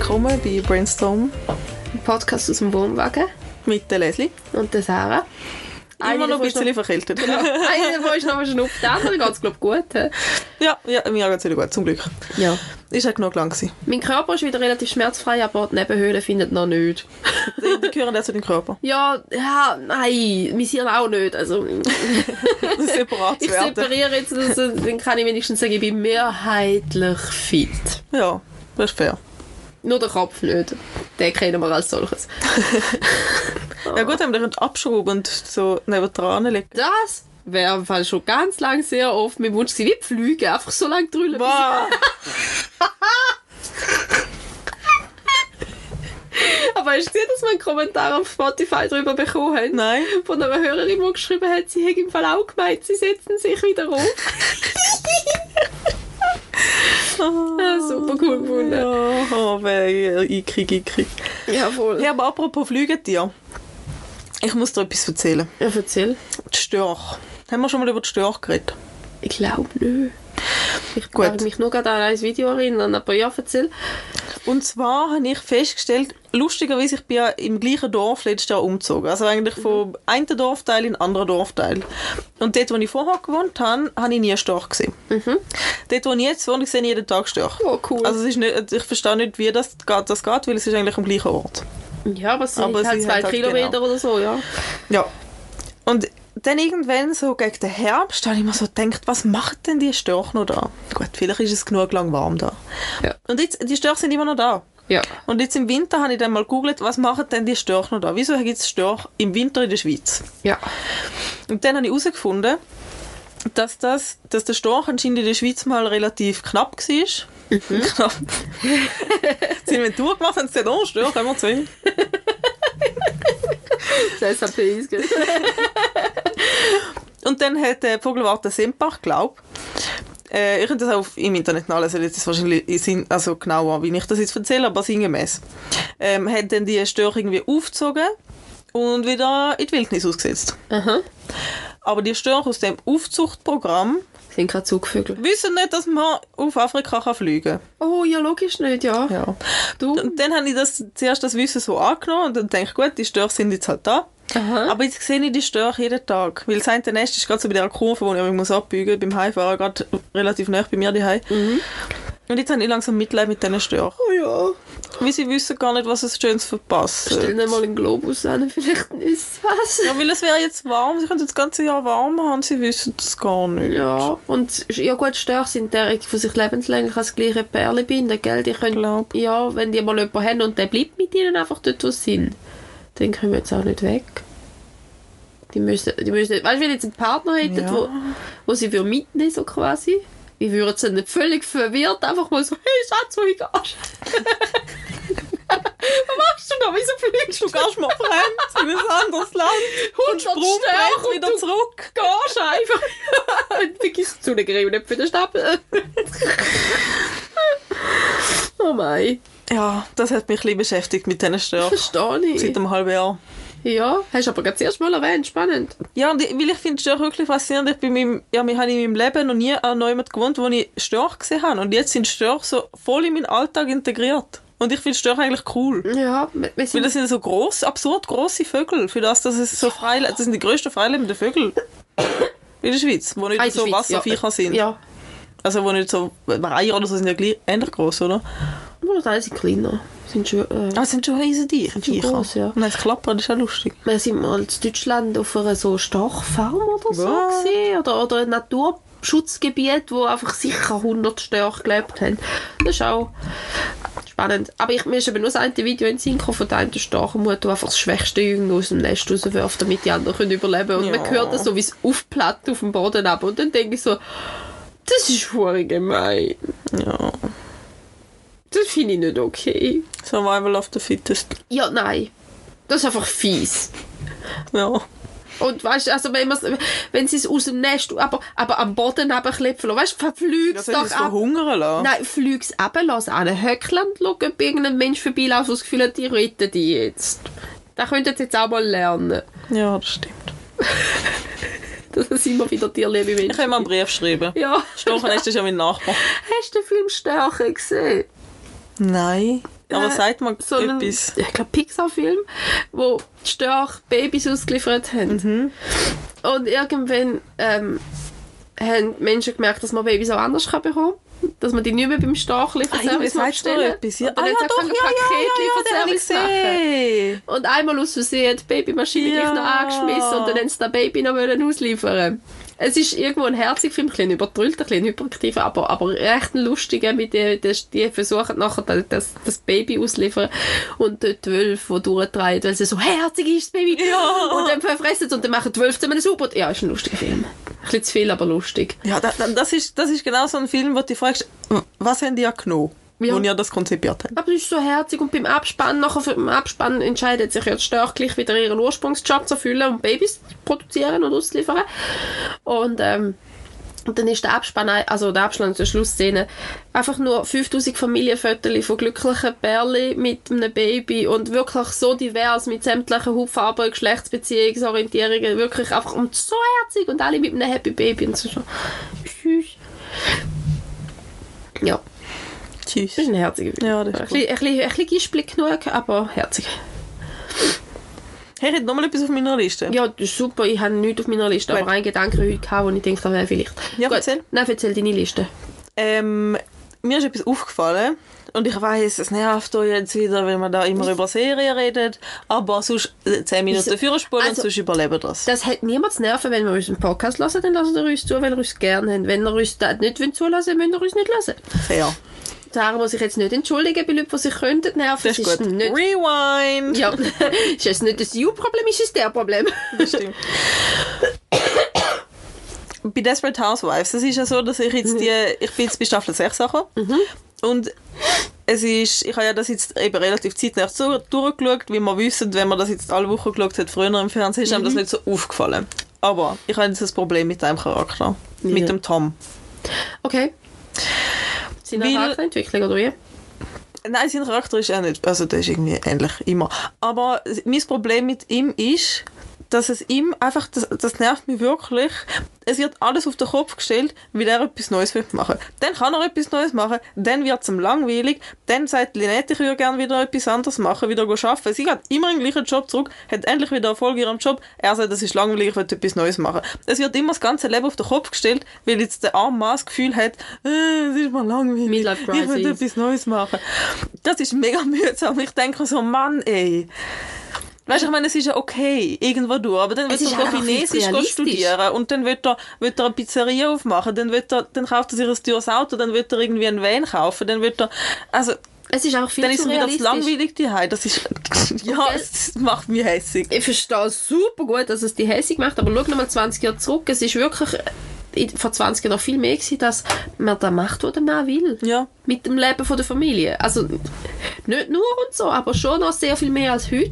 Willkommen bei Brainstorm Ein Podcast aus dem Wohnwagen mit der Leslie. und der Sarah. Immer noch ein bisschen verkältet. Genau. Einer davon ist noch verschnupft, der andere geht es, glaube ich, gut. hä? Ja, ja, mir geht es wieder gut, zum Glück. Ja. Ist halt genug lang gewesen. Mein Körper ist wieder relativ schmerzfrei, aber die Nebenhöhlen findet noch nicht. Die, die gehören auch zu deinem Körper. Ja, ja, nein, mein Hirn auch nicht. Also, Das ist separat ich separiere jetzt, also, dann kann ich wenigstens sagen, ich bin mehrheitlich fit. Ja, das ist fair. Nur der Kopf nicht. Den kennen wir als solches. Ja gut, wenn wir den abschrauben und so neben dran legen. Das wäre im Fall schon ganz lang sehr oft mein Wunsch gewesen, wie Flüge, einfach so lange drüllen. Wow. Aber hast du gesehen, dass wir einen Kommentar auf Spotify darüber bekommen haben? Nein. Von einer Hörerin, die geschrieben hat, sie hätte im Fall auch gemeint, sie setzen sich wieder auf. ja, super cool gefunden. Ja, oh, weh, Ikrig, Ikrig. Ja, voll. Ja, aber apropos Flügetier. Ich muss dir etwas erzählen. Ja, erzähl. Die Störche. Haben wir schon mal über die Störche geredet? Ich glaube nicht. Ich Gut. kann mich nur gerade an ein Video erinnern, aber ja, erzähl. Und zwar habe ich festgestellt, lustigerweise, ich bin ja im gleichen Dorf letztes Jahr umgezogen. Also eigentlich vom einen Dorfteil in den anderen Dorfteil. Und dort, wo ich vorher gewohnt habe, habe ich nie einen Storch gesehen. Dort, wo ich jetzt wohne, ich sehe jeden Tag Störche. Oh, cool. Also nicht, ich verstehe nicht, wie das geht, das geht, weil es ist eigentlich am gleichen Ort. ja, aber es sind aber halt zwei halt Kilometer genau. oder so, ja. Ja. Und dann irgendwann so gegen den Herbst habe ich mir so gedacht, was macht denn die Störche noch da? Gut, vielleicht ist es genug lang warm da. Ja. Und jetzt, die Störche sind immer noch da. Ja. Und jetzt im Winter habe ich dann mal gegoogelt, was machen denn die Störche noch da? Wieso gibt es Störche im Winter in der Schweiz? Ja. Und dann habe ich herausgefunden, dass, das, dass der Storch anscheinend in der Schweiz mal relativ knapp war. knapp. Sie haben eine Tour gemacht und gesagt, oh, Störche, haben wir zwei. Das SAP ist gut. Und dann hat der Vogelwarte Sempach, glaub, äh, ich könnte das auch im Internet nachlesen, jetzt ist es wahrscheinlich also genauer, wie ich das jetzt erzähle, aber sinngemäß. Ähm, hat dann die Störche irgendwie aufgezogen und wieder in die Wildnis ausgesetzt. Aha. Aber die Störche aus dem Aufzuchtprogramm Sind gerade Zugvögel. wissen nicht, dass man auf Afrika kann fliegen Oh, ja, logisch nicht, ja. kann. Ja. Du? Und dann habe ich das, zuerst das Wissen so angenommen und dann denke ich, gut, die Störche sind jetzt halt da. Aha. Aber jetzt sehe ich die Störche jeden Tag. Weil das eine Nest ist gerade so bei dieser Kurve, wo ich mich muss abbiegen beim Heimfahren, gerade relativ nah bei mir daheim. Und jetzt habe ich langsam Mitleid mit diesen Störchen. Oh ja. Weil sie wissen gar nicht, was es Schönes verpassen. Stell dir mal einen Globus an, vielleicht ist was. Ja, weil es wäre jetzt warm, sie können das ganze Jahr warm haben, sie wissen das gar nicht. Ja, und ja gut, Störche sind derjenige, die sich lebenslänglich als gleiche Perle binden, gell? Die können, Glaub. ja, wenn die mal jemanden haben und der bleibt mit ihnen einfach dort, wo sie sind, dann können wir jetzt auch nicht weg. Die müssen, die müssen, weißt du, wenn jetzt einen Partner hätten, Ja. wo, wo sie für mitnehmen, so quasi, wie würden sie nicht völlig verwirrt einfach mal so, hey Schatz, wo gehst du? Was machst du da? Wieso fliegst du? Du gehst mal fremd in ein anderes Land und 100 Sprung Störche und wieder du zurück. gehst einfach. und vergisst zu legen nicht für den Stapel. oh mein. Ja, das hat mich ein bisschen beschäftigt mit diesen Störchen. Verstehe ich. Seit einem halben Jahr. Ja, hast du aber gerade das erste Mal erwähnt. Spannend. Ja, und ich, weil ich finde Störche wirklich faszinierend. Ich bin meinem, ja, wir haben in meinem Leben noch nie an jemanden gewohnt, wo ich Störche gesehen habe. Und jetzt sind Störche so voll in meinen Alltag integriert. Und ich finde Störche eigentlich cool. Ja, wir wir Weil sind... das sind so gross, absurd grosse Vögel. Für das, dass es so frei, das sind die grössten freilebenden Vögel in der Schweiz, die nicht Ah, so Schweiz, Wasserviecher sind. Ja. Also wo nicht so Reiher oder so sind ja gleich ähnlich groß, oder? Nur die sind kleiner. Sind schon... Äh, Ah, das sind schon riesen Tiere. schon Viecher. gross, ja. Wenn es klappert, das ist ja lustig. wir sind mal in Deutschland auf einer so Storchfarm oder so Was? gesehen oder, oder ein Naturschutzgebiet, wo einfach sicher 100 Störche gelebt haben. Das ist auch spannend. Aber ich, mir ist eben nur das eine Video in Sinn von der einen Storchenmutter, die einfach das schwächste Jünger aus dem Nest rauswirft, damit die anderen können überleben können. Und Ja. man hört das so, wie es aufplatt auf dem Boden ab. Und dann denke ich so, das ist verdammt gemein. Ja. Das finde ich nicht okay. Survival of the Fittest. Ja, nein. Das ist einfach fies. Ja. Und weißt du, also wenn, wenn sie es aus dem Nest, aber, aber am Boden abklepfen lassen, weißt du, verflüg's Das ich doch ab. verhungern lassen? Nein, eben, lass an ein Höckland schauen, ob irgendein Mensch vorbeiläuft, der das Gefühl hat, die retten die jetzt. Das könnt ihr jetzt auch mal lernen. Ja, das stimmt. Dass es immer wieder tierliebe Ich Menschen kann mal einen Brief schreiben. Ja. Storchenest ist ja mein Nachbar. Hast du den Film Stärke gesehen? Nein. Aber Äh, sagt mal so einen, etwas. ich glaube, Pixar-Film, wo die Störche Babys ausgeliefert haben. Mhm. Und irgendwann ähm, haben Menschen gemerkt, dass man Babys auch anders kann bekommen kann. Dass man die nicht mehr beim Ah, ja, Stachlieferservice du bestellen etwas? Ja, Und dann ah, ja, doch, ja, ja, ja, ja, Paketlieferservice gesehen. Und einmal aus Versehen die Babymaschine Ja. noch angeschmissen und dann haben sie das Baby noch ausliefern Es ist irgendwo ein herziger Film, ein bisschen übertrüllt, ein bisschen hyperaktiv, aber, aber echt ein lustiger, mit die, die, versuchen nachher das, das, das Baby ausliefern und die Wölfe, die durchdrehen, weil sie so herzig ist, das Baby. Ja. Und dann verfressen und dann machen die Wölfe zusammen Super. Ja, ist ein lustiger Film. Ein bisschen zu viel, aber lustig. Ja, da, da, das, ist, das ist genau so ein Film, wo du dich fragst, was haben die ja genommen, Ja. wo ihr das konzipiert habt. Aber es ist so herzig und beim Abspann, nachher für den Abspann entscheidet sich die Störche gleich wieder ihren Ursprungsjob zu erfüllen und Babys zu produzieren und auszuliefern. Und, ähm, und dann ist der Abspann, also der Abspann zur Schlussszene, einfach nur 5000 Familienfotos von glücklichen Bärli mit einem Baby und wirklich so divers mit sämtlichen Hautfarben, Geschlechtsbeziehungsorientierungen, wirklich einfach und so herzig und alle mit einem Happy Baby und so. Süß. Ja. Tschüss. Das ist ein herziger Film. Ja, das ist ein, bisschen, ein, bisschen, ein bisschen gispelig genug, aber herzig. Hey, ich hätte noch mal etwas auf meiner Liste. Ja, das ist super. Ich habe nichts auf meiner Liste, Gut. aber einen Gedanken heute gehabt, wo ich denke, das wäre vielleicht. Ja, Gut. erzähl. Nein, erzähl deine Liste. Ähm, mir ist etwas aufgefallen und ich weiß, es nervt euch jetzt wieder, wenn man da immer über Serien redet, aber sonst äh, 10 Minuten Wieso? fürspulen Also- und sonst überleben das. Das hat niemand zu nerven, wenn wir unseren Podcast hören, dann lassen wir uns zu, weil wir uns gerne haben. Wenn wir uns das nicht zulassen müssen wir uns nicht hören. Fair. Sarah muss sich jetzt nicht entschuldigen bei Leuten, die sich könnten nerven. Das ist Es gut. Nicht, Rewind! ja, ist es nicht das You-Problem, ist es der Problem. Das stimmt. bei Desperate Housewives, das ist ja so, dass ich jetzt die, ich bin jetzt bei Staffel 6 angekommen und es ist, ich habe ja das jetzt eben relativ zeitnah so durchgeschaut, wie man wissen, wenn man das jetzt alle Wochen geschaut hat, früher im Fernsehen, ist einem das nicht so aufgefallen. Aber ich habe jetzt ein Problem mit einem Charakter, mit Ja. dem Tom. Okay. Seine Weil- Charakterentwicklung, oder wie? Nein, sein Charakter ist auch nicht, also der ist irgendwie ähnlich, immer. Aber mein Problem mit ihm ist, dass es ihm einfach, das, das nervt mich wirklich, es wird alles auf den Kopf gestellt, weil er etwas Neues will machen Dann kann er etwas Neues machen, dann wird es ihm langweilig, dann sagt Lynette, ich würde gerne wieder etwas anderes machen, wieder arbeiten. Sie geht immer in den gleichen Job zurück, hat endlich wieder Erfolg in ihrem Job, er sagt, das ist langweilig, ich will etwas Neues machen. Es wird immer das ganze Leben auf den Kopf gestellt, weil jetzt der arme Mann das Gefühl hat, äh, es ist mir langweilig, ich will etwas Neues machen. Das ist mega mühsam. Ich denke so, Mann, ey. Weißt du, ich meine, es ist ja okay, irgendwo durch, aber dann Es wird er Chinesisch studieren und dann wird er, wird er eine Pizzeria aufmachen, dann, wird er, dann kauft er sich ein teures Auto, dann wird er irgendwie einen Van kaufen, dann wird er, also, Es ist einfach viel dann ist zu er wieder realistisch. langweilig daheim. Das ist, ja, gell? es macht mich hässig. Ich verstehe super gut, dass es die hässig macht, aber schau nochmal 20 Jahre zurück. Es ist wirklich vor 20 Jahren noch viel mehr gewesen, dass man da macht, was Mann will. Ja. Mit dem Leben von der Familie. Also nicht nur und so, aber schon noch sehr viel mehr als heute.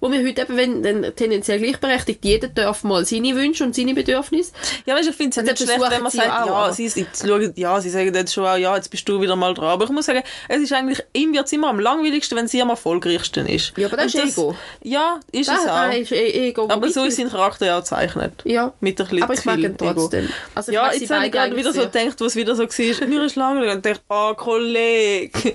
Wo wir heute eben, wenn dann tendenziell gleichberechtigt, jeder darf mal seine Wünsche und seine Bedürfnisse. Ja, weißt, ich finde es ja nicht schlecht, wenn man sagt, ja, aber- sie, sie, schauen, ja, sie sagen jetzt schon auch, ja, jetzt bist du wieder mal dran. Aber ich muss sagen, es ist eigentlich, ihm wird es immer am langweiligsten, wenn sie am erfolgreichsten ist. Ja, aber das Und ist Ego. Ja, ist Das, es auch. ist e Ego. Aber so ist sein Charakter ja auch gezeichnet. Ja, Mit ein bisschen aber ich mag ihn trotzdem. Ego. Also ich ja, jetzt habe ich gerade wieder so gedacht, was wieder so war. Mir ist langweilig und dachte, oh, Kollege.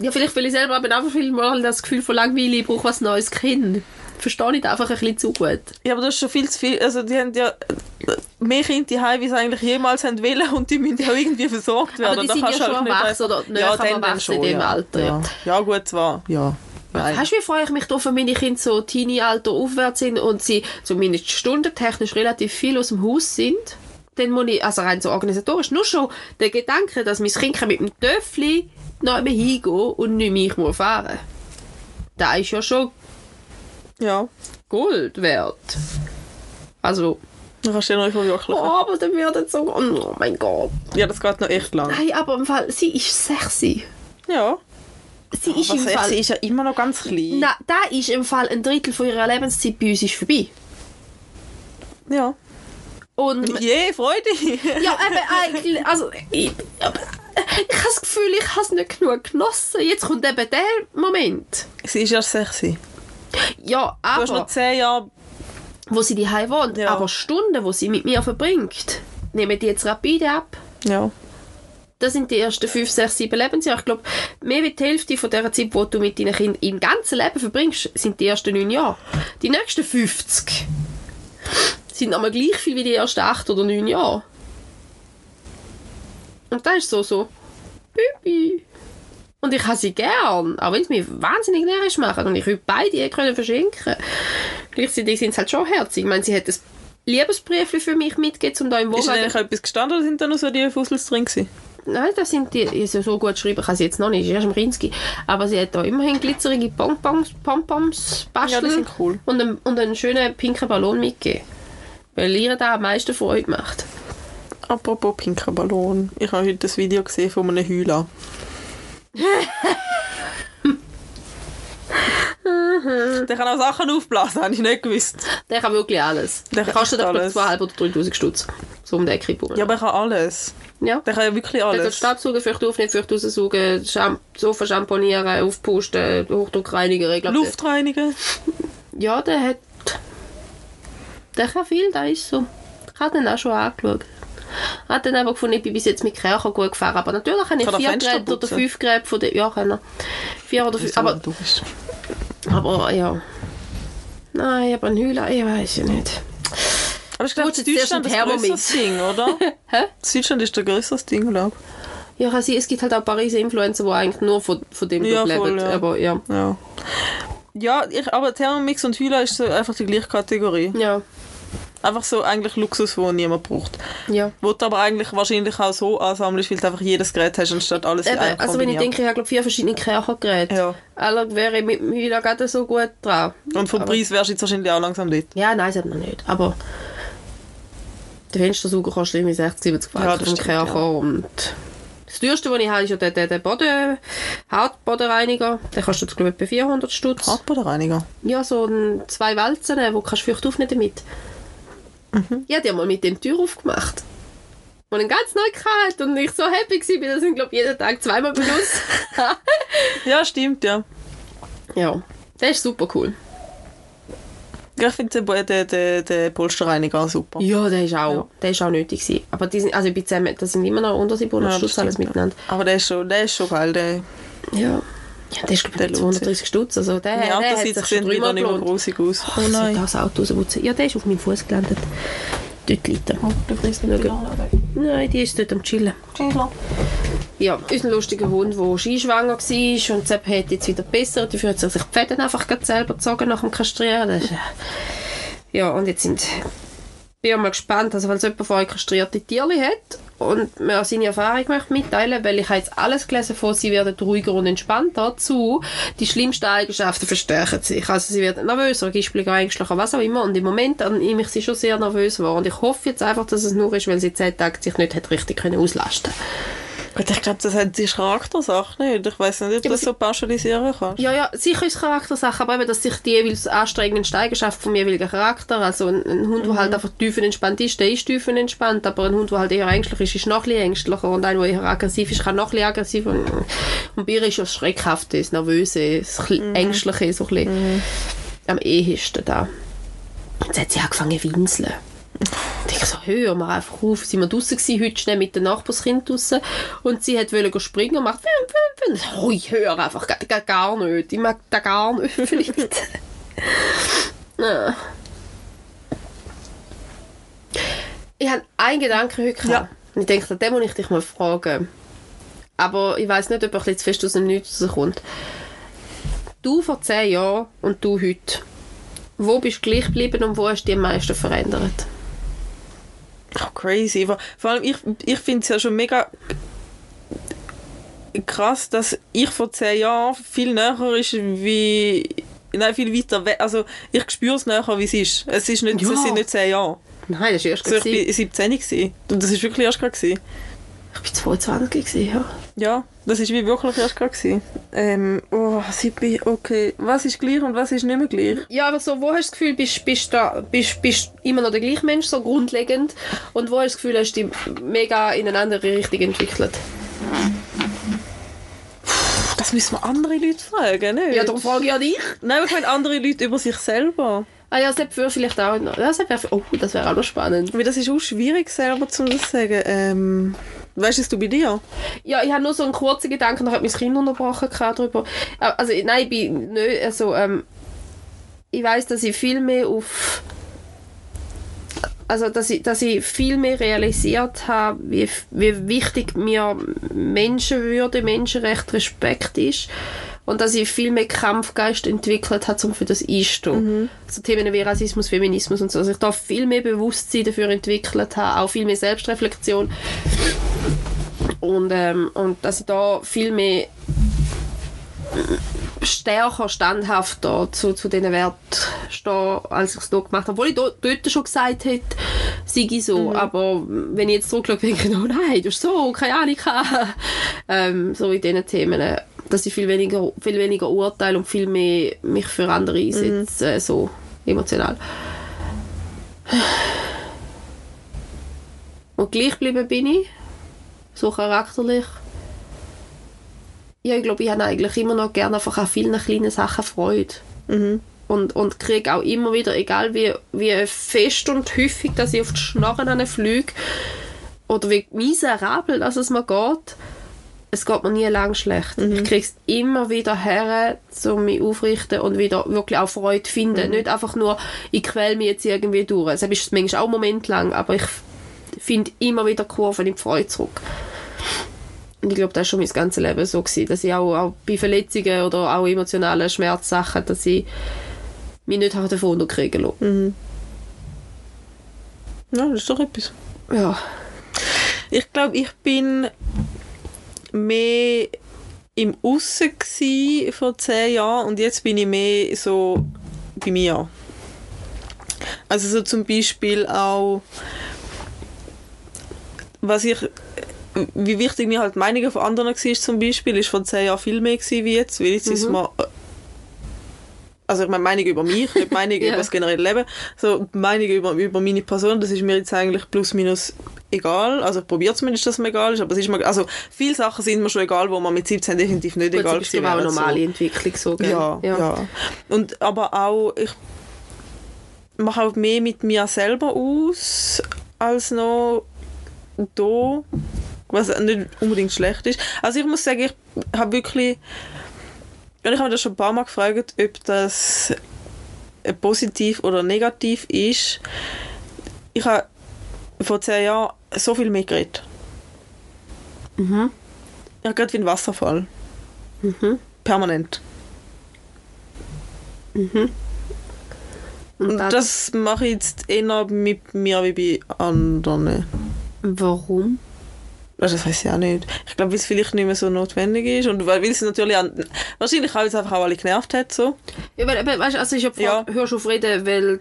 Ja, vielleicht, weil ich selber eben einfach viel mal das Gefühl von Langweile, ich brauche was Neues Kind. Verstehe ich einfach ein bisschen zu gut. Ja, aber das ist schon viel zu viel. Also, die haben ja mehr Kinder daheim, wie sie eigentlich jemals haben wollen und die müssen ja irgendwie versorgt werden. Aber die sind ja schon halt nicht erwachsen oder näher am dann- dann Erwachsen in dem ja. Alter, ja. Ja. ja, gut, zwar. Ja. Nein. Weißt du, wie freue ich mich darauf, wenn meine Kinder so Teenie-Alter aufwärts sind und sie zumindest stundentechnisch relativ viel aus dem Haus sind? Dann muss ich, also rein so organisatorisch, nur schon der Gedanke, dass mein Kind mit dem Töffli noch einmal hingehen und nicht mich muss fahren Da ist ja schon Ja. Gold wert. Also, Dann kannst du noch verwirklichen. oh, aber dann wird es so, oh mein Gott. Ja, das geht noch echt lang. Nein, aber im Fall, sie ist sexy. Ja. Sie ist Aber im sie Fall... ist ja immer noch ganz klein. Na, da ist im Fall ein Drittel von ihrer Lebenszeit bei uns ist vorbei. Ja. Und Je, Freude. Ja, eben eigentlich, also ich, aber, ich habe das Gefühl, ich habe es nicht genug genossen. Jetzt kommt eben der Moment. sie ist ja sexy. Ja, Du hast aber, noch zehn Jahre. wo sie daheim wohnt, Ja. aber Stunden, wo sie mit mir verbringt, nehmen die jetzt rapide ab. Ja. Das sind die ersten 5, 6, 7 Lebensjahre. Ich glaube, mehr als die Hälfte von der Zeit, die du mit deinen Kindern im ganzen Leben verbringst, sind die ersten 9 Jahre. Die nächsten 50 sind aber gleich viel wie die ersten 8 oder 9 Jahre. Und das ist so, so, Bübi. Und ich habe sie gern, auch wenn es mir wahnsinnig närrisch machen. Und ich würde beide können verschenken. Gleichzeitig sind sie halt schon herzig. Ich meine, sie hat ein Liebesbrief für mich mitgegeben, um da im Ist da Wohnwagen... eigentlich etwas gestanden oder sind da noch so die Fussels drin gewesen? Nein, das sind die, also so gut geschrieben kann sie jetzt noch nicht, ist erst im Rinski. Aber sie hat da immerhin glitzerige Pompons, Pompons Ja, die basteln sind cool. und, einen, und einen schönen pinken Ballon mitgegeben. Weil ihr da am meisten Freude macht. Apropos pinker Ballon. Ich habe heute ein Video gesehen von einem Heuler. Der kann auch Sachen aufblasen, habe ich nicht gewusst. Der kann wirklich alles. Der Der kann kostet alles. 2'500 oder 3'000 Stutz. So um den Kripo. Ja, aber er kann alles. ja. Der kann ja wirklich Der tut alles. Staubsaugen, Feucht aufnehmen, Feucht raussaugen, Scham Sofa schamponieren, aufpusten. Luft reinigen. Ja, der hat... Der kann viel, der ist so. Ich habe den auch schon angeschaut. Hat dann aber gefunden, ich bin bis jetzt mit Kercher gut gefahren. Aber natürlich habe ich Kann er vier Geräte oder fünf Geräte von der... Ja, kann er. Vier oder fünf... Aber, aber ja... Nein, aber ein Heuler, ich weiß ja nicht. Aber ich glaube, Deutschland ist ein größeres Ding, oder? Hä? Deutschland ist der größeres Ding, glaube Ja, kann sein, es gibt halt auch Pariser Influencer, die eigentlich nur von, von dem Ja, leben. voll, ja. Aber ja. ich. Ja. Ja, ich, aber Thermomix und Heuler ist so einfach die gleiche Kategorie. Ja, Einfach so eigentlich Luxus, den niemand braucht. ja. Wo du aber eigentlich wahrscheinlich auch so ansammelst, weil du einfach jedes Gerät hast, anstatt alles in Eben, einem also wenn ich denke, ich habe glaub, vier verschiedene Kerchergeräte. Ja. Alle wäre ich mit Heuler gerade so gut dran. Und vom Aber- Preis wärst du jetzt wahrscheinlich auch langsam dort. Ja, nein, sagt man nicht. Aber der Fenstersauger kostet irgendwie 60, 70 Ja, Franken das vom Kercher. ja. Und das teuerste, was ich habe, ist ja der, der, der Boden, Hautbodenreiniger. Der kostet, glaube ich, etwa 400 Stutz. Hartbodenreiniger. Ja, so ein, zwei Walzen, wo kannst du feucht aufnehmen damit. Mhm. Ja, die haben mal mit dem Tür aufgemacht. Und ihn ganz neu gehabt und ich so happy war, dass ich glaube jeden Tag zweimal benutzt Ja, stimmt, ja. Ja, der ist super cool. Ja, Ich finde den, den, den, den Polsterreiniger super. Ja, der ist auch, Ja. der ist auch nötig gewesen. Aber die sind, also bei 10, das sind immer noch unter 700 Ja, Stutz alles miteinander. Aber der ist schon, der ist schon geil. Der, Ja. Ja, der ist glaube Der ich lohnt 230 Stutz. Also der, ja, der das hat sieht sich sehen schon wieder dreimal nicht mehr grusig aus. Oh nein. Das Auto rausputzen. Ja, der ist auf meinem Fuß gelandet. Dort liegt er. Du kriegst nicht Nein, die ist dort am Chillen. Ja, unser lustiger Hund, der skischwanger war und Sepp hat jetzt wieder besser. Dafür hat er sich die Fäden einfach selber gezogen nach dem Kastrieren. Das ist, äh, ja, und jetzt sind bin ich mal gespannt, also falls jemand von euch kastrierte Tierli hat und mir seine Erfahrung möchte mitteilen, weil ich habe jetzt alles gelesen von, sie werden ruhiger und entspannter zu, die schlimmsten Eigenschaften verstärken sich. Also sie werden nervöser, gispeliger, ängstlicher, was auch immer. Und im Moment an ich sie schon sehr nervös war. Und ich hoffe jetzt einfach, dass es nur ist, weil sie zehn Tage sich nicht hat richtig können auslasten Gut, ich glaube, das hat die Charaktersache nicht. Ich weiß nicht, ob aber das so pauschalisieren kannst. Ja, ja, sicher ist Charaktersache, aber eben, dass sich die jeweils anstrengendsten Eigenschaften vom jeweiligen Charakter, also ein, ein Hund, der halt einfach tiefenentspannt ist, der ist tiefenentspannt, aber ein Hund, der halt eher ängstlich ist, ist noch ein bisschen ängstlicher und ein, der eher aggressiv ist, kann noch ein bisschen aggressiver. Und, und bei ihr ist ja das Schreckhafte, das Nervöse, das bisschen Ängstliche, so ein bisschen am ehesten da. Jetzt hat sie angefangen zu winseln. Ich so, hör mal einfach auf. Sie waren draussen gewesen, heute schnell mit dem Nachbarskind draussen. Und sie wollte gehen springen und macht, wim, wim, wim. Oh, ich höre einfach gar, gar, gar nicht. Ich mag da gar nicht. Vielleicht. Ja. ich habe einen Gedanken heute gehabt. Ja. Und ich denke, den muss ich dich mal fragen. Aber ich weiß nicht, ob er ein bisschen zu fest aus dem Nichts rauskommt. Du vor zehn Jahren und du heute. Wo bist du gleich geblieben und wo hast du dich am meisten verändert? Oh, crazy. Vor allem, ich, ich finde es ja schon mega krass, dass ich vor zehn Jahren viel näher ist wie... Nein, viel weiter weg. Also, ich spüre es näher, wie es ist. Es, ist nicht, Ja. es sind nicht zehn Jahre. Nein, das war erst Also, ich war 17 gewesen. und das war wirklich erst gerade. Ich war 22 gewesen, ja. Ja, das war wie wirklich erst gerade. Ähm, oh, Sibi, okay. Was ist gleich und was ist nicht mehr gleich? Ja, aber so, wo hast du das Gefühl, bist bist da, bist, bist immer noch der gleiche Mensch, so grundlegend? Und wo hast du das Gefühl, hast du dich mega in eine andere Richtung entwickelt? Das müssen wir andere Leute fragen, nicht? Ja, darum frage ich ja dich. Nein, ich meine andere Leute über sich selber. Ah ja, Sepp würde vielleicht auch noch. Ja, Sepp wäre, oh, das wäre auch noch spannend. Weil das ist auch schwierig selber zu sagen. Ähm, weißt du es du bei dir? Ja, ich habe nur so einen kurzen Gedanken, da hat mein Kind unterbrochen darüber. Also, nein, ich bin nicht, also, ähm, ich weiß, dass ich viel mehr auf also dass ich, dass ich viel mehr realisiert habe, wie, wie wichtig mir Menschenwürde, Menschenrecht, Respekt ist und dass ich viel mehr Kampfgeist entwickelt habe, um für das einzustehen. So Themen wie Rassismus, Feminismus und so, dass ich da viel mehr Bewusstsein dafür entwickelt habe, auch viel mehr Selbstreflexion und, ähm, und dass ich da viel mehr stärker, standhafter zu, zu diesen Werten stehe, als ich es dort gemacht habe. Obwohl ich do, dort schon gesagt hätte, sei ich so. Aber wenn ich jetzt zurückschaue, denke ich, oh nein, du hast so, keine Ahnung. ähm, so in diesen Themen, äh, dass ich viel weniger, viel weniger urteile und viel mehr mich für andere einsetze, äh, so emotional. Und gleich geblieben bin ich, so charakterlich. Ja, ich glaube, ich habe eigentlich immer noch gerne einfach an vielen kleinen Sachen Freude. Und, und kriege auch immer wieder, egal wie, wie fest und häufig, dass ich auf die Schnorren fliege, oder wie miserabel dass es mir geht, es geht mir nie lang schlecht. Ich kriege es immer wieder her, um mich aufrichten und wieder wirklich auch Freude finden. Nicht einfach nur, ich quäle mich jetzt irgendwie durch. Es ist manchmal auch einen Moment lang, aber ich finde immer wieder Kurven in die Freude zurück. Und ich glaube, das war schon mein ganzes Leben so, gewesen, dass ich auch, auch bei Verletzungen oder auch emotionalen Schmerzsachen, dass ich mich nicht davon unterkriegen lassen. Ja, das ist doch etwas. Ja. Ich glaube, ich bin mehr im Aussen gsi vor zehn Jahren und jetzt bin ich mehr so bei mir. Also so zum Beispiel auch, was ich, wie wichtig mir halt die Meinungen von anderen war zum Beispiel, ist vor zehn Jahren viel mehr gewesen wie jetzt, weil jetzt ist mir also ich meine Meinung über mich, nicht Meinung Ja. über das generelle Leben, so die Meinung über, über meine Person, das ist mir jetzt eigentlich plus minus egal, also ich probiere zumindest, dass es mir egal ist, aber es ist mir, also viele Sachen sind mir schon egal, wo man mit 17 definitiv nicht Gut, egal das ist glaube ich auch eine wären, so. normale Entwicklung so, gell? Ja, ja, Und aber auch, ich mache auch mehr mit mir selber aus, als noch da, was nicht unbedingt schlecht ist. Also ich muss sagen, ich habe wirklich, und ich habe mich das schon ein paar Mal gefragt, ob das äh, positiv oder negativ ist. Ich habe vor zehn Jahren so viel mehr geredet. Mhm. Ich habe gerade wie ein Wasserfall. Mhm. Permanent. Und Und das, das mache ich jetzt eher mit mir wie bei anderen. warum? Also das weiß ich auch nicht. Ich glaube, weil es vielleicht nicht mehr so notwendig ist und weil, weil es natürlich an, wahrscheinlich auch jetzt einfach auch alle genervt hat so. Ja, weil, weißt, also ich habe Ja. hörst du auf reden, weil,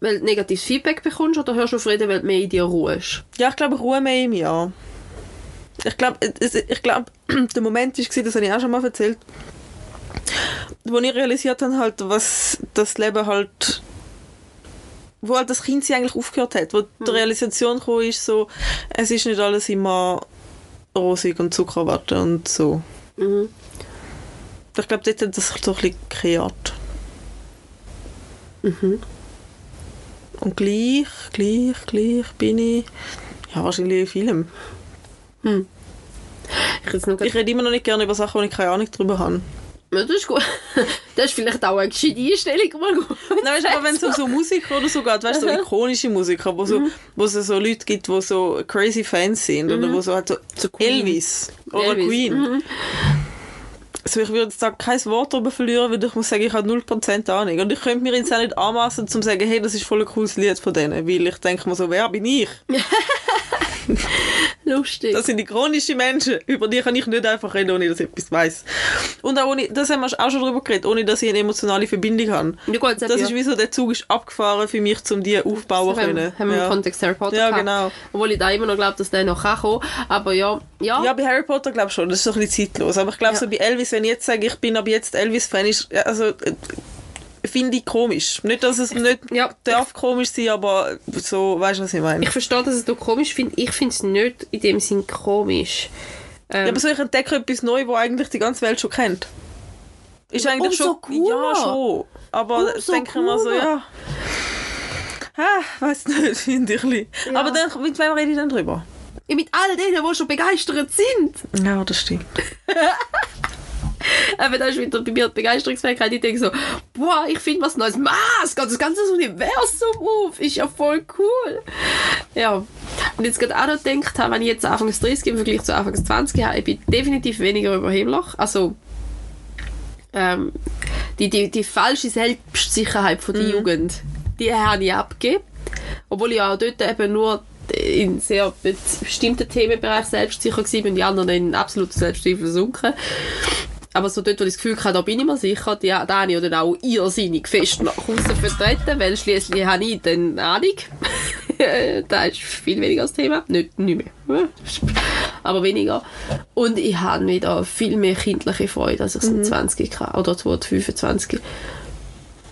weil du negatives Feedback bekommst oder hörst du auf reden, weil du mehr in dir ruhst? Ja, ich glaube, ich ruhe mehr in mir. Ich glaube, es- ich glaube, der Moment war, das habe ich auch schon mal erzählt, wo ich realisiert habe, halt, was das Leben halt wo halt das Kind sie eigentlich aufgehört hat, wo die Realisation kam, ist so, es ist nicht alles immer rosig und Zuckerwatte und so. Mhm. Ich glaube, dort hat das so ein bisschen gekehrt. Und gleich, gleich, gleich bin ich, ja, wahrscheinlich in vielem. Ich jetzt nur Ich rede immer noch nicht gerne über Sachen, wo ich keine Ahnung darüber habe. Ja, das ist gut. Das ist vielleicht auch eine gescheite Einstellung. Mal gut. Nein, weißt, aber wenn es um so Musiker oder so geht, weißt du, so ikonische Musiker, wo, so, wo es so Leute gibt, die so crazy Fans sind, oder wo so halt so, So. Elvis oder Elvis, Queen. Also ich würde jetzt da kein Wort darüber verlieren, weil ich muss sagen, ich habe 0% Ahnung. Und ich könnte mir jetzt auch nicht anmassen, um zu sagen, hey, das ist voll ein cooles Lied von denen, weil ich denke mir so, wer bin ich? Lustig. Das sind ikonische Menschen, über die kann ich nicht einfach reden, ohne dass ich etwas weiss. Und auch ohne, das haben wir auch schon darüber geredet, ohne dass ich eine emotionale Verbindung habe. Ja, gut, Das ich ist ja- wie so, der Zug ist abgefahren für mich, um die aufbauen zu haben, können. haben wir ja. im Kontext Harry Potter Ja, gehabt. genau. Obwohl ich da immer noch glaube, dass der noch kann kommen. Aber ja, ja. ja, bei Harry Potter glaube ich schon, das ist so ein bisschen zeitlos. Aber ich glaube, so bei Elvis, wenn ich jetzt sage, ich bin ab jetzt Elvis-Fan, ist, also, äh, finde ich komisch. Nicht, dass es nicht Ja. darf komisch sein, aber so, weißt du, was ich meine? Ich verstehe, dass es du komisch findest. Ich finde es nicht in dem Sinn komisch. Ähm, Ja, aber so, ich entdecke etwas Neues, wo eigentlich die ganze Welt schon kennt. Ist eigentlich umso schon... cooler. Ja, schon. Aber Oh, das so denke ich mir so, ja. Ah, weiß nicht, finde ich. ein bisschen. Ja. Aber dann, mit wem rede ich dann drüber? Ja, mit all denen, die schon begeistert sind. Ja, das stimmt. Eben, da ist wieder bei mir die Begeisterungsfähigkeit. Ich denke so, boah, ich finde was Neues. Maß, das ganze Universum auf. Ist ja voll cool. Ja. Und jetzt gerade auch noch gedacht habe, wenn ich jetzt Anfangs 30 im Vergleich zu Anfangs 20 habe, ich bin definitiv weniger überheblich. Also, ähm, die, die, die falsche Selbstsicherheit von der Jugend, die habe ich abgegeben. Obwohl ich auch dort eben nur in sehr be- bestimmten Themenbereichen selbstsicher war und die anderen in absoluten Selbstzweifel versunken. Aber so dort, wo ich das Gefühl hatte, da bin ich mir sicher, die, da habe ich dann auch irrsinnig fest nach außen vertreten, weil schliesslich habe ich dann Ahnung. da ist viel weniger das Thema. Nicht, nicht mehr. Aber weniger. Und ich habe wieder viel mehr kindliche Freude, als ich es mit 20 hatte. Oder 25.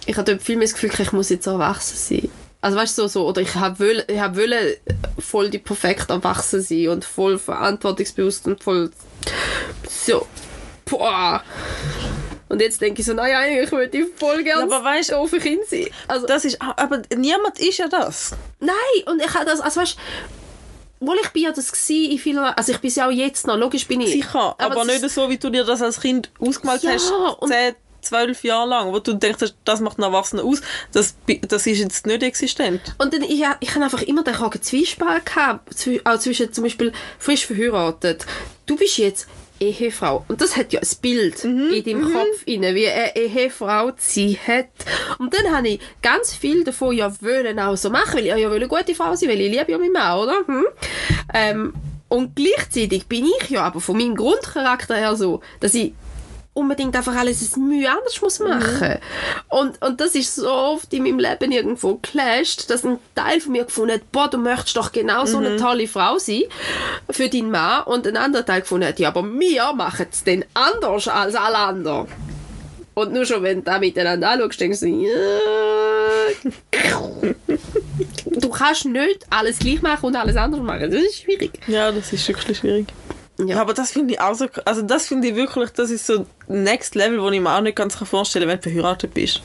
Ich habe dort viel mehr das Gefühl, ich muss jetzt erwachsen sein. Also weißt du, so, so, oder ich habe wollen, ich hab wollen voll die perfekt erwachsen sein und voll verantwortungsbewusst und voll so, boah. Und jetzt denke ich so, naja, eigentlich würde ich voll gerne aber weißt- so für Kind sein. Also, Das ist, aber niemand ist ja das. Nein, und ich habe das, also weißt wohl ich bin ja das gsi in vielen, also ich bin ja auch jetzt noch, logisch bin ich. Sicher, aber, es nicht so, wie du dir das als Kind ausgemalt Ja, hast, 10, 12 Jahre lang, wo du denkst, das macht einen Erwachsenen aus, das, das ist jetzt nicht existent. Und dann, ich, ich habe einfach immer den Haken Zwiespalt gehabt, auch zwischen zum Beispiel frisch verheiratet. Du bist jetzt Ehefrau. Und das hat ja ein Bild Mhm, in deinem Kopf inne, wie eine Ehefrau sie hat. Und dann habe ich ganz viel davon ja wollen auch so machen, weil ich ja will eine gute Frau sein, weil ich liebe ja meinen Mann, oder? Hm? Ähm, und gleichzeitig bin ich ja aber von meinem Grundcharakter her so, dass ich unbedingt einfach alles ein Mühe anders muss machen. Und, und das ist so oft in meinem Leben irgendwo geclasht, dass ein Teil von mir gefunden hat, boah, du möchtest doch genau so eine tolle Frau sein für deinen Mann. Und ein anderer Teil gefunden hat, ja, aber wir machen es dann anders als alle anderen. Und nur schon, wenn du da miteinander anschaust, denkst du, ja, du kannst nicht alles gleich machen und alles anders machen. Das ist schwierig. Ja, das ist wirklich schwierig. Ja, aber das finde ich auch so, also das finde ich wirklich, das ist so Next Level, wo ich mir auch nicht ganz vorstellen kann, wenn du verheiratet bist.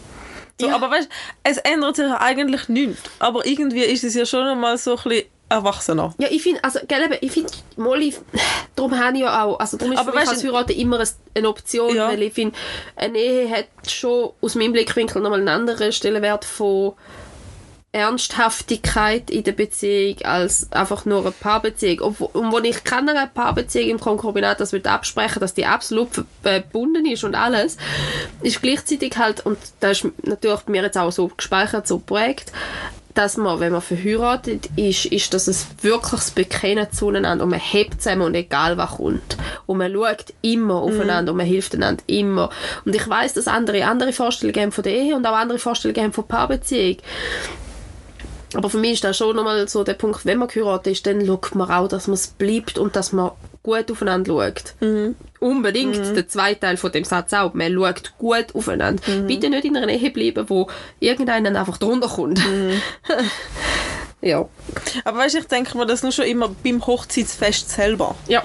So, Ja. Aber weißt es ändert sich eigentlich nichts. Aber irgendwie ist es ja schon einmal so ein bisschen erwachsener. Ja, ich finde, also, gell, ich finde, Molly, darum habe ich ja auch, also darum ist Aber für mich weißt als Heiraten immer ein- eine Option, Ja. weil ich finde, eine Ehe hat schon aus meinem Blickwinkel nochmal einen anderen Stellenwert von Ernsthaftigkeit in der Beziehung als einfach nur eine Paarbeziehung. Und wo ich keiner Paarbeziehung im Konkubinat das will absprechen, dass die absolut verbunden ist und alles, ist gleichzeitig halt, und das ist natürlich bei mir jetzt auch so gespeichert, so geprägt, dass man, wenn man verheiratet ist, ist das ein wirkliches Bekennen zueinander und man hebt zusammen und egal was kommt. Und man schaut immer aufeinander und man hilft einander immer. Und ich weiß, dass andere andere Vorstellungen haben von der Ehe und auch andere Vorstellungen haben von Paarbeziehung. Aber für mich ist das schon nochmal so der Punkt, wenn man geheiratet ist, dann schaut man auch, dass man es bleibt und dass man gut aufeinander schaut. Unbedingt der zweite Teil von dem Satz auch. Man schaut gut aufeinander. Bitte nicht in einer Ehe bleiben, wo irgendeinen einfach drunter kommt. ja. Aber weißt du, ich denke mir das nur schon immer beim Hochzeitsfest selber. Ja.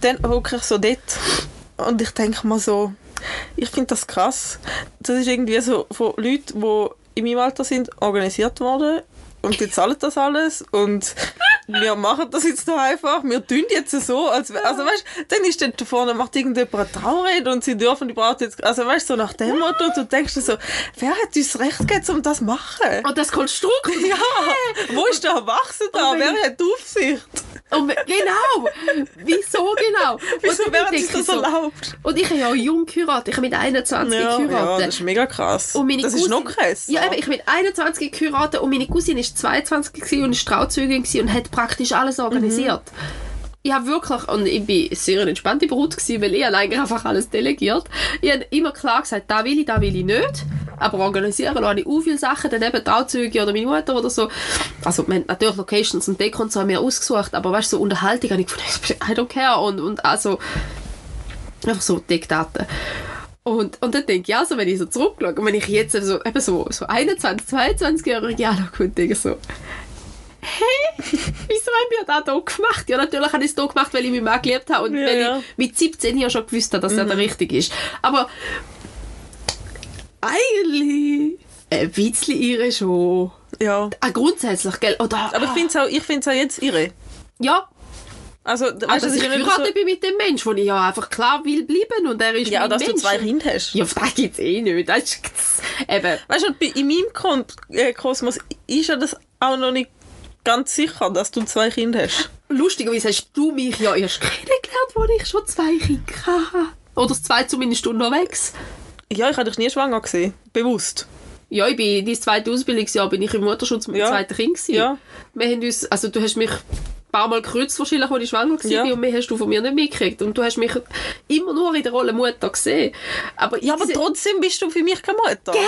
Dann hocke ich so dort und ich denke mir so, ich finde das krass. Das ist irgendwie so von Leuten, die in meinem Alter sind, organisiert worden und die zahlen das alles und wir machen das jetzt doch einfach. Wir tun jetzt so, als also weißt, dann ist dann da vorne macht irgendjemand eine Trauerrede und sie dürfen die Braut jetzt, also weißt so nach dem Motto und du denkst dir so, wer hat uns Recht gegeben, um das zu machen? Und das Konstrukt. Ja, wo ist der Erwachsene da? Und Wer hat die Aufsicht? Und wir- genau. Wieso genau? Wieso ich das so- erlaubt? Und ich habe ja auch jung geheiratet. Ich habe mit 21 Ja, ja, geheiratet. das ist mega krass. Und meine das ist noch krass. Ja, eben, ich bin mit 21 geheiratet und meine Cousine ist 22 gewesen und ist Trauzeugin gewesen und hat praktisch alles organisiert. Ich habe wirklich, und ich bin eine sehr entspannte Brut gewesen, weil ich habe eigentlich einfach alles delegiert. Ich habe immer klar gesagt, da will ich, da will ich nicht. Aber organisieren lasse ich auch viele Sachen, dann eben Trauzeuge oder meine Mutter oder so. Also, wir haben natürlich Locations und Deko und so haben wir ausgesucht, aber weißt du, so Unterhaltung habe ich gefunden, I don't care. Und, und also, einfach so Deckdaten. Und, und dann denke ich, also, wenn ich so zurückschaue, und wenn ich jetzt so, eben so, so 21, 22-Jährige anschaue und denke so, hey, wieso haben wir das hier gemacht? Ja, natürlich habe ich es hier gemacht, weil ich meinen Mann geliebt habe und Ja, weil ja. ich mit 17 ja schon gewusst habe, dass er der Richtige ist. Aber eigentlich ein bisschen irre schon. Ja. Ah, grundsätzlich, gell? Oder, Aber ich finde es auch, ich find's auch jetzt irre. ja, Also, also, weißt du, dass das ich heiraten so, bin mit dem Mensch, wo ich ja einfach klar will bleiben und er ist ja, mein dass Mensch. du zwei Kinder hast. Ja, das gibt's eh nicht. Das ist, eben, Weißt du, in meinem äh, Kosmos ist ja das auch noch nicht ganz sicher, dass du zwei Kinder hast. lustigerweise hast du mich ja erst kennengelernt, als ich schon zwei Kinder hatte. Oder das zwei zumindest unterwegs. Ja, ich habe dich nie schwanger gesehen. Bewusst. Ja, ich bin, dein zweite Ausbildungsjahr bin ich im Mutterschutz mit Ja. dem zweiten Kind gewesen. Ja. Wir haben uns, also du hast mich ein paar Mal gekreuzt wahrscheinlich, als ich schwanger war Ja. und mehr hast du von mir nicht mitgekriegt. Und du hast mich immer nur in der Rolle Mutter gesehen. Aber, Ja, aber trotzdem bist du für mich keine Mutter. Gell?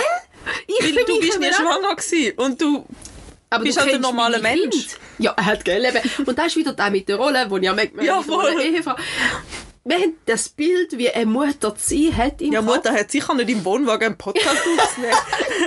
ich Weil du bist nie schwanger gewesen. Und du... Aber bist du halt ein kennst normaler Mensch. Kinder. Ja, er hat gell, eben. Und das ist wieder da mit der Rolle, wo ich ja merke, Ja, der. Ehefrau. Wir haben das Bild, wie eine Mutter sein hat im Ja, Kopf. Mutter hat sicher nicht im Wohnwagen einen Podcast aufgenommen.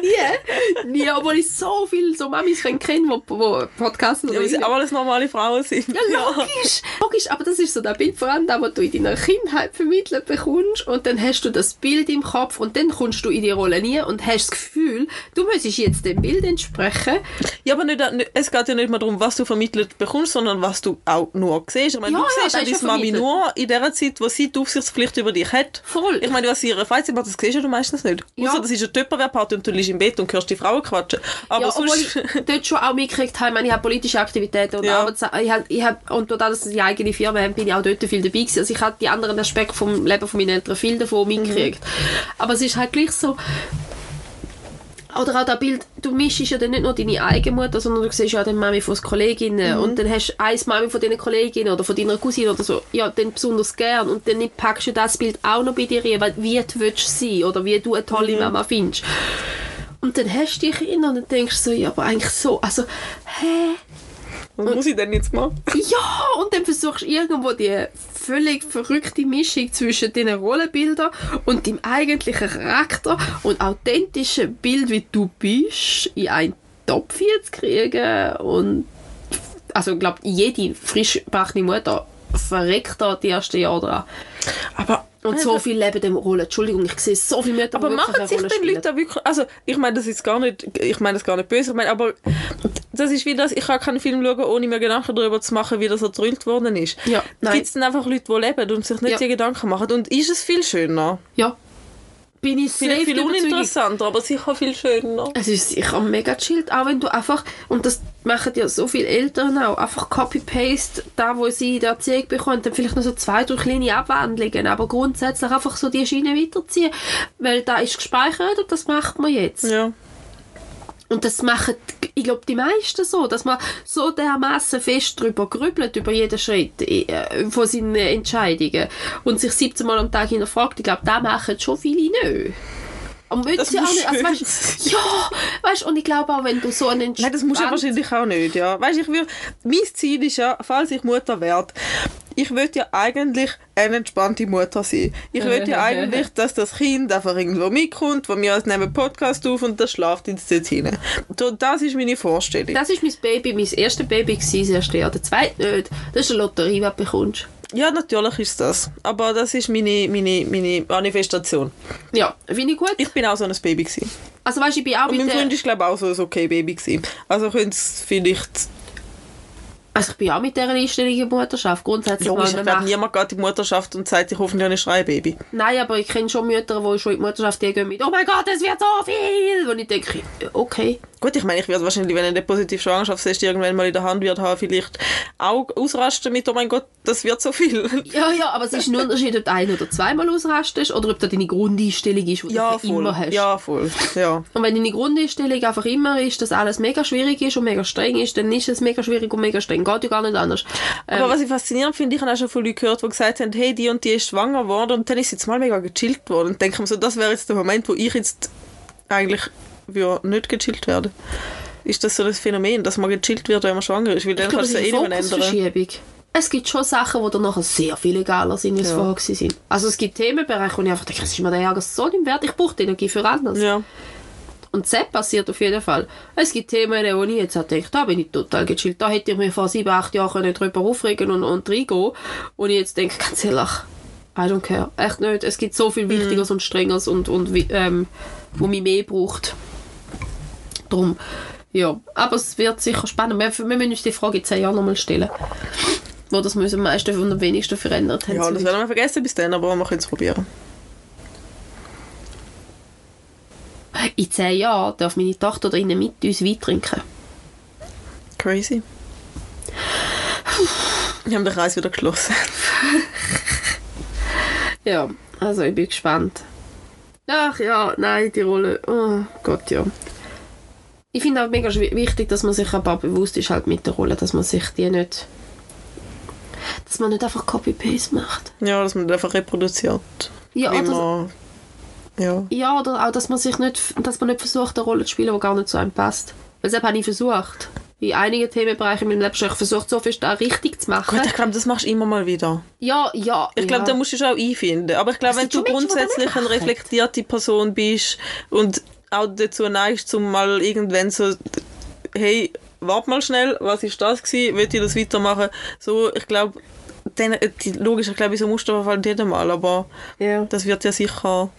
Nie. Nie, obwohl ich so viele so Mamis kenne, die wo Podcasts ja, weil sie auch alles normale Frauen sind. Ja, logisch. Logisch, aber das ist so das Bild vor allem, das, was du in deiner Kindheit vermittelt bekommst und dann hast du das Bild im Kopf und dann kommst du in die Rolle nie und hast das Gefühl, du müsstest jetzt dem Bild entsprechen. Ja, aber nicht, nicht, es geht ja nicht mehr darum, was du vermittelt bekommst, sondern was du auch nur siehst. Ich meine, Ja, du ja, siehst ja, das ist deine ja Mami vermittelt. nur in der Zeit, wo sie die Aufsichtspflicht über dich hat. Voll. Ich meine, was sie in ihrer Freizeit macht, das siehst du meistens nicht. Ja. Außer das ist eine Töpperwehr-Party und du liegst im Bett und hörst die Frauen quatschen. Aber ja, obwohl sonst... ich dort schon auch mitgekriegt habe, ich meine, ich habe politische Aktivitäten und Ja. Arbeits ich habe, ich habe, und dadurch, dass ich die eigene Firma habe, bin ich auch dort viel dabei gewesen. Also ich habe die anderen Aspekte vom Leben von meinen Eltern viel davon mitgekriegt. Aber es ist halt gleich so, oder auch das Bild, du mischst ja dann nicht nur deine eigene Mutter, sondern du siehst ja die Mami von den Kolleginnen und dann hast du eins Mami von deinen Kolleginnen oder von deiner Cousine oder so, ja, dann besonders gern und dann packst du das Bild auch noch bei dir rein, weil wie du willst sein oder wie du eine tolle Mama findest. Und dann hast du die Kinder und dann denkst du so, ja, aber eigentlich so, also, hä? Was muss ich denn jetzt machen? Ja, und dann versuchst du irgendwo die völlig verrückte Mischung zwischen diesen Rollenbildern und dem eigentlichen Charakter und authentischen Bild, wie du bist, in einen Topf zu kriegen. Und also ich glaube, jede frisch gebrachte Mutter verreckt da die ersten Jahre dran. Aber... Und so viel leben dem Rolle. Entschuldigung, ich sehe so viele Mütter, Aber machen sich Rolle den spielen. Leute auch wirklich... Also, ich meine das ist gar nicht... Ich meine das gar nicht böse. Ich meine, aber das ist wie das... Ich kann keinen Film schauen, ohne mir Gedanken darüber zu machen, wie das erzählt worden ist. Ja. Gibt es dann einfach Leute, die leben und sich nicht Ja. die Gedanken machen? Und ist es viel schöner? Ja. Bin ich Vielleicht viel uninteressanter, aber sicher viel schöner. Es ist sicher mega chillt, auch wenn du einfach, und das machen ja so viele Eltern auch, einfach Copy-Paste, da wo sie in der Erziehung bekommen, dann vielleicht noch so zwei, drei kleine Abwandlungen, aber grundsätzlich einfach so die Schiene weiterziehen, weil da ist gespeichert und das macht man jetzt. Ja. Und das machen, ich glaube, die meisten so, dass man so dermaßen fest drüber grübelt, über jeden Schritt äh, von seinen Entscheidungen und sich 17 Mal am Tag hinterfragt. Ich glaube, da machen schon viele nicht. Und Das sie auch nicht. Also, weißt, ja, weißt, und ich glaube auch, wenn du so einen Nein, das muss ja entspannt- wahrscheinlich auch nicht, ja. Weißt, ich will, mein Ziel ist ja, falls ich Mutter werde, ich will ja eigentlich eine entspannte Mutter sein. Ich will ja eigentlich, dass das Kind einfach irgendwo mitkommt, wo wir als nehmen Podcast auf und das schlaft ins Zimmer hinein. So, Das ist meine Vorstellung. Das ist mein Baby, mein erstes Baby gewesen, das erste Jahr. Der zweite nicht. Das ist eine Lotterie, die du bekommst. Ja, natürlich ist das. Aber das ist meine, meine, meine Manifestation. Ja, finde ich gut. Ich bin auch so ein Baby gewesen. Also weißt, ich bin auch Und mein mit der, Freund ist, glaube ich, auch so ein okay Baby gewesen. Also könnte es vielleicht... also ich bin auch mit dieser Einstellung in die Mutterschaft. Grundsätzlich Logisch, ich glaube, niemand geht in die Mutterschaft und sagt, ich hoffentlich habe ein Schreibaby. Nein, aber ich kenne schon Mütter, die schon in die Mutterschaft die gehen mit «Oh mein Gott, es wird so viel!» Und ich denke, okay. Gut, ich meine, ich werde wahrscheinlich, wenn eine positive Schwangerschaftstest irgendwann mal in der Hand wird haben, vielleicht auch ausrasten mit, oh mein Gott, das wird so viel. Ja, ja, aber es ist ein Unterschied, ob du ein- oder zweimal ausrastest oder ob das deine Grundeinstellung ist, die ja, du voll. immer hast. Ja, voll. Ja. Und wenn deine Grundeinstellung einfach immer ist, dass alles mega schwierig ist und mega streng ist, dann ist es mega schwierig und mega streng. Geht ja gar nicht anders. Aber was ich faszinierend finde, ich habe auch schon von Leuten gehört, die gesagt haben, hey, die und die ist schwanger geworden und dann ist sie jetzt mal mega gechillt worden. Und denke mir so, das wäre jetzt der Moment, wo ich jetzt eigentlich würde nicht gechillt werden. Ist das so das Phänomen, dass man gechillt wird, wenn man schwanger ist? Weil dann kannst es du ja eh nicht ändern. Es gibt schon Sachen, die dann nachher sehr viel egaler sind, als Ja. vorher sind. Also es gibt Themenbereiche, wo ich einfach denke, es ist mir der Ärger so nicht wert, ich brauche die Energie für anders. Ja. Und das passiert auf jeden Fall. Es gibt Themen, wo ich jetzt auch denke, da bin ich total gechillt. Da hätte ich mir vor sieben, acht Jahren können drüber aufregen und, und reingehen Und ich jetzt denke, ganz ehrlich, I don't care. Echt nicht. Es gibt so viel Wichtigeres und Strengeres und, und ähm, wo mich mehr braucht. Drum, ja. Aber es wird sicher spannend. Wir, wir müssen uns die Frage in 10 Jahren nochmal stellen. Wo das wir uns am meisten und am wenigsten verändert haben. Ja, das werden wir vergessen bis dann, aber wir können es probieren. in 10 Jahren darf meine Tochter da drinnen mit uns Wein trinken. Crazy. Wir haben den Kreis wieder geschlossen. Ja, also ich bin gespannt. Ach ja, nein, die Rolle. Oh Gott, ja. Ich finde auch mega wichtig, dass man sich aber bewusst ist halt mit der Rolle, dass man sich die nicht... Dass man nicht einfach Copy-Paste macht. Ja, dass man das einfach reproduziert. Ja, oder, man, ja. ja, oder auch, dass man sich nicht, dass man nicht versucht, eine Rolle zu spielen, die gar nicht zu einem passt. Weil das habe ich versucht. In einigen Themenbereichen in meinem Leben schon ich versucht, so viel da richtig zu machen. Gut, ich glaube, das machst du immer mal wieder. Ja, ja. Ich glaube, ja. da musst du dich auch einfinden. Aber ich glaube, wenn du grundsätzlich nicht eine reflektierte Person bist und auch dazu neigst, um mal irgendwann so, hey, warte mal schnell, was ist das gewesen? Will ich das weitermachen? So, ich glaube, äh, logisch, ich glaube, so Muster verfallen jedem Mal, aber Ja. das wird ja sicher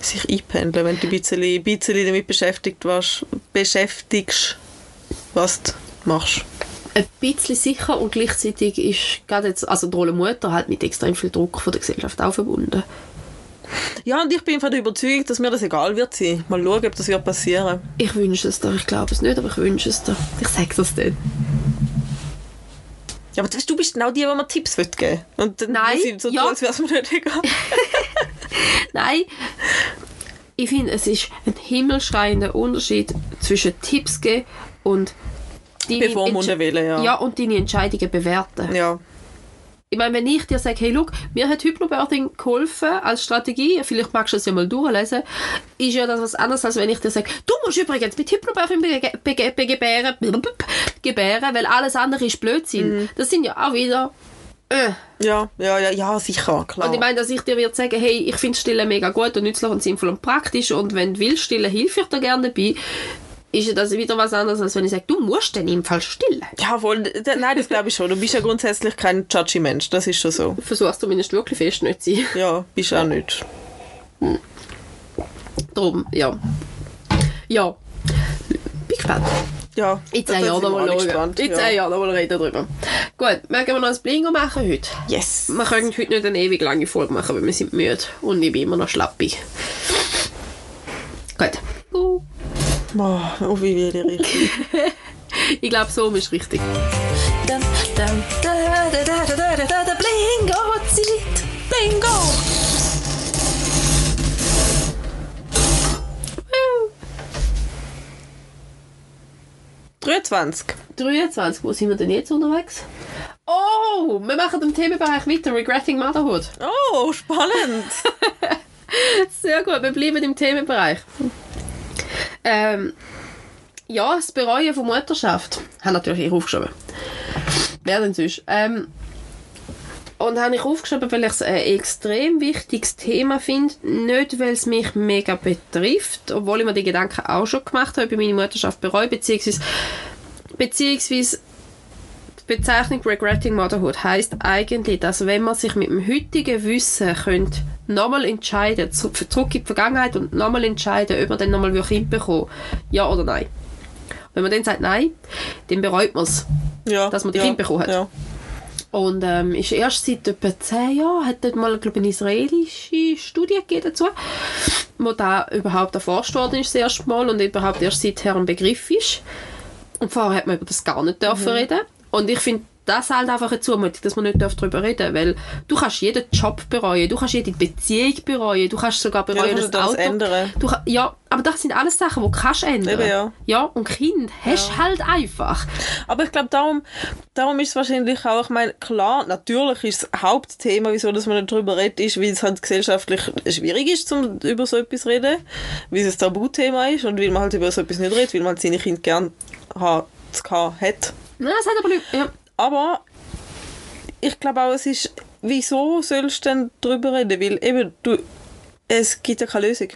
sich einpendeln, wenn du ein bisschen, ein bisschen damit beschäftigt warst, beschäftigst, was du machst. ein bisschen sicher und gleichzeitig ist gerade jetzt, also die Rolle Mutter halt mit extrem viel Druck von der Gesellschaft auch verbunden. Ja, und ich bin von der Überzeugung, dass mir das egal wird sein. Mal schauen, ob das wird passieren. Ich wünsche es dir, ich glaube es nicht, aber ich wünsche es dir. Ich sage das dann. Ja, aber du, bist genau die, die mir Tipps geben will. Und dann Nein, ich so ja. als wäre es mir nicht egal. Nein, ich finde, es ist ein himmelschreiender Unterschied zwischen Tipps geben und deine Bevormunden wählen, ja. ja, und deine Entscheidungen bewerten. Ja. Ich meine, wenn ich dir sage, hey, look, mir hat Hypnobirthing geholfen als Strategie, vielleicht magst du es ja mal durchlesen, ist ja das was anderes, als wenn ich dir sage, du musst übrigens mit Hypnobirthing bege- bege- bege- gebären, gebären, weil alles andere ist Blödsinn. Das sind ja auch wieder... Äh. Ja, ja, ja, ja, sicher, klar. Und ich meine, dass ich dir würde sagen, hey, ich finde Stillen mega gut und nützlich und sinnvoll und praktisch und wenn du willst stillen, hilf ich dir gerne dabei, ist ja das wieder was anderes, als wenn ich sage, du musst dann im Fall stillen. ja, voll. d- Nein, das glaube ich schon. Du bist ja grundsätzlich kein judgy Mensch. Das ist schon so. Versuchst zumindest wirklich fest nicht zu sein. Ja, bist auch nicht. Drum, ja. Ja. Bin gespannt. Ja, In da- 10 da Jahren alle schauen. In ja. 10 Jahren nochmal reden darüber. Gut, mögen wir noch ein Blingo machen heute? Yes. Wir können heute nicht eine ewig lange Folge machen, weil wir sind müde und ich bin immer noch schlappig. Gut. Uh, Boah, auf wie ich richtig. ich glaube, so ist richtig. Bingo Zeit! Bingo! 23. 23. Wo sind wir denn jetzt unterwegs? Oh, wir machen den Themenbereich weiter. Regretting Motherhood. Oh, spannend. Sehr gut, wir bleiben im Themenbereich. Ähm, ja, das Bereuen von Mutterschaft. Habe natürlich ich aufgeschrieben. Wer denn sonst? Ähm, und habe ich aufgeschrieben, weil ich es ein extrem wichtiges Thema finde. Nicht, weil es mich mega betrifft, obwohl ich mir die Gedanken auch schon gemacht habe, über meine Mutterschaft bereue, beziehungsweise, beziehungsweise Bezeichnung Regretting Motherhood heißt eigentlich, dass wenn man sich mit dem heutigen Wissen könnte nochmal entscheiden, zu- zurück in die Vergangenheit und nochmal entscheiden, ob man dann nochmal ein Kind bekommen ja oder nein. Wenn man dann sagt nein, dann bereut man es. Ja, Dass man die ja, Kinder bekommen hat. Ja. Und ähm, ist erst seit etwa 10 Jahren, hat dort mal, glaube ich, eine israelische Studie gegeben dazu, wo da überhaupt erforscht worden ist, das erste Mal, und überhaupt erst seither ein Begriff ist. Und vorher hat man über das gar nicht dürfen reden. Und ich finde das halt einfach eine Zumutung, dass man nicht darüber reden darf, weil du kannst jeden Job bereuen, du kannst jede Beziehung bereuen, du kannst sogar Ja, bereuen, kannst das alles Auto... ändern. Du, ja, aber das sind alles Sachen, die kannst du ändern. Eben, ja. ja, und Kind hast du halt einfach. Aber ich glaube, darum, darum ist es wahrscheinlich auch, ich meine, klar, natürlich ist das Hauptthema, wieso dass man nicht darüber redet, ist, weil es halt gesellschaftlich schwierig ist, zum über so etwas zu reden, weil es ein Tabuthema ist und weil man halt über so etwas nicht redet, weil man halt seine Kinder gern ha- zu haben hat. Nein, das hat aber nicht... Ja. Aber ich glaube auch, es ist, wieso sollst du denn darüber reden? Weil eben, du, es gibt ja keine Lösung.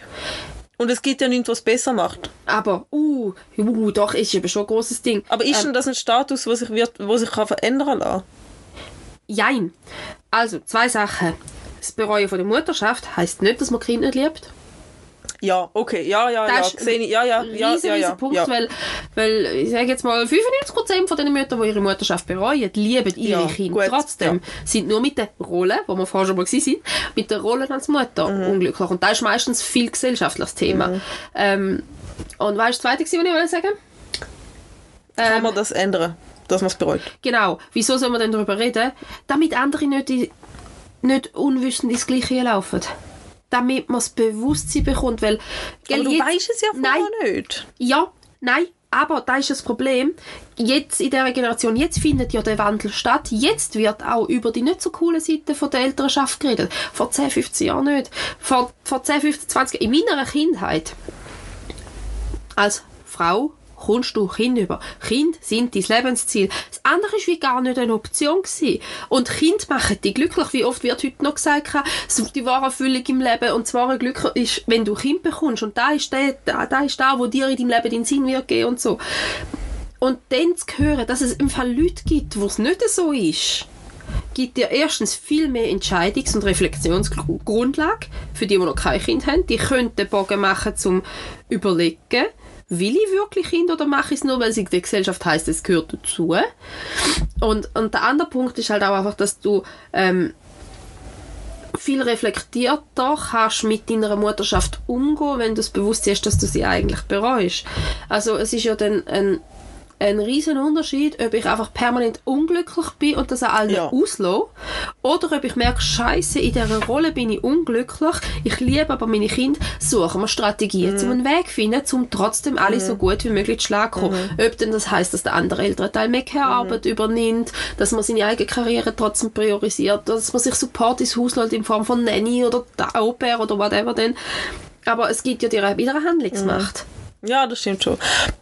Und es gibt ja nichts, was besser macht. Aber, uh, uh, doch, ist eben schon ein grosses Ding. Aber ist ähm, denn das ein Status, wo sich, wird, wo sich kann verändern lassen Jein. Also, zwei Sachen. das Bereuen von der Mutterschaft heisst nicht, dass man Kind nicht liebt. Ja, okay, ja, ja, ja, Das ist sehe ich, ja, ja, ein ja, riesen, ja, riesen ja, Punkt, ja. weil, weil ich sage jetzt mal, 95% von den Müttern, die ihre Mutterschaft bereuen, lieben ihre Ja, Kinder gut, trotzdem. Sind nur mit der Rolle, wo wir vorher schon mal sind, mit der Rolle als Mutter Mhm. unglücklich. Und das ist meistens viel gesellschaftliches Thema. Ähm, und weißt du, das Zweite, was ich wollte sagen? Kann man das ändern, dass man es bereut? Genau. Wieso soll man denn darüber reden? Damit andere nicht, nicht unwissend ins Gleiche laufen. Damit man das Bewusstsein bekommt, weil... Aber du weißt es ja Nein, vorher nicht. ja, nein, aber da ist das Problem. Jetzt in dieser Generation, jetzt findet ja der Wandel statt. Jetzt wird auch über die nicht so coole Seite von der Elternschaft geredet. Vor 10, 15 Jahren nicht. Vor, vor 10, 15, 20 Jahren. In meiner Kindheit als Frau kommst du Kind über. Kind sind dein Lebensziel. Das andere wie gar nicht eine Option gewesen. Und Kind machen dich glücklich. Wie oft wird heute noch gesagt, die wahre Erfüllung im Leben und das wahre Glück ist, wenn du Kind bekommst. Und da ist der, da, ist da, wo dir in deinem Leben den Sinn wird geben und so. Und dann zu hören, dass es im Fall Leute gibt, wo es nicht so ist, gibt dir erstens viel mehr Entscheidungs- und Reflexionsgrundlage für die, die noch kein Kind haben. Die können den Bogen machen zum Überlegen, will ich wirklich Kind oder mache ich es nur, weil es in der Gesellschaft heißt, es gehört dazu. Und, und der andere Punkt ist halt auch einfach, dass du ähm, viel reflektierter kannst mit deiner Mutterschaft umgehen, wenn du das Bewusstsein hast, dass du sie eigentlich bereust. Also es ist ja dann ein, ein riesen Unterschied, ob ich einfach permanent unglücklich bin und das an allen Ja. auslasse, oder ob ich merke, Scheiße, in dieser Rolle bin ich unglücklich, ich liebe aber meine Kinder, suchen wir Strategien, Mhm. um einen Weg zu finden, um trotzdem alle so gut wie möglich zu schlagen kommen. Mhm. Ob denn das heißt, dass der andere Elternteil mehr Care-Arbeit übernimmt, dass man seine eigene Karriere trotzdem priorisiert, dass man sich Support ins Haus lässt in Form von Nanny oder Au pair oder whatever denn. Aber es gibt ja dir wieder eine Handlungsmacht. Ja, das stimmt schon.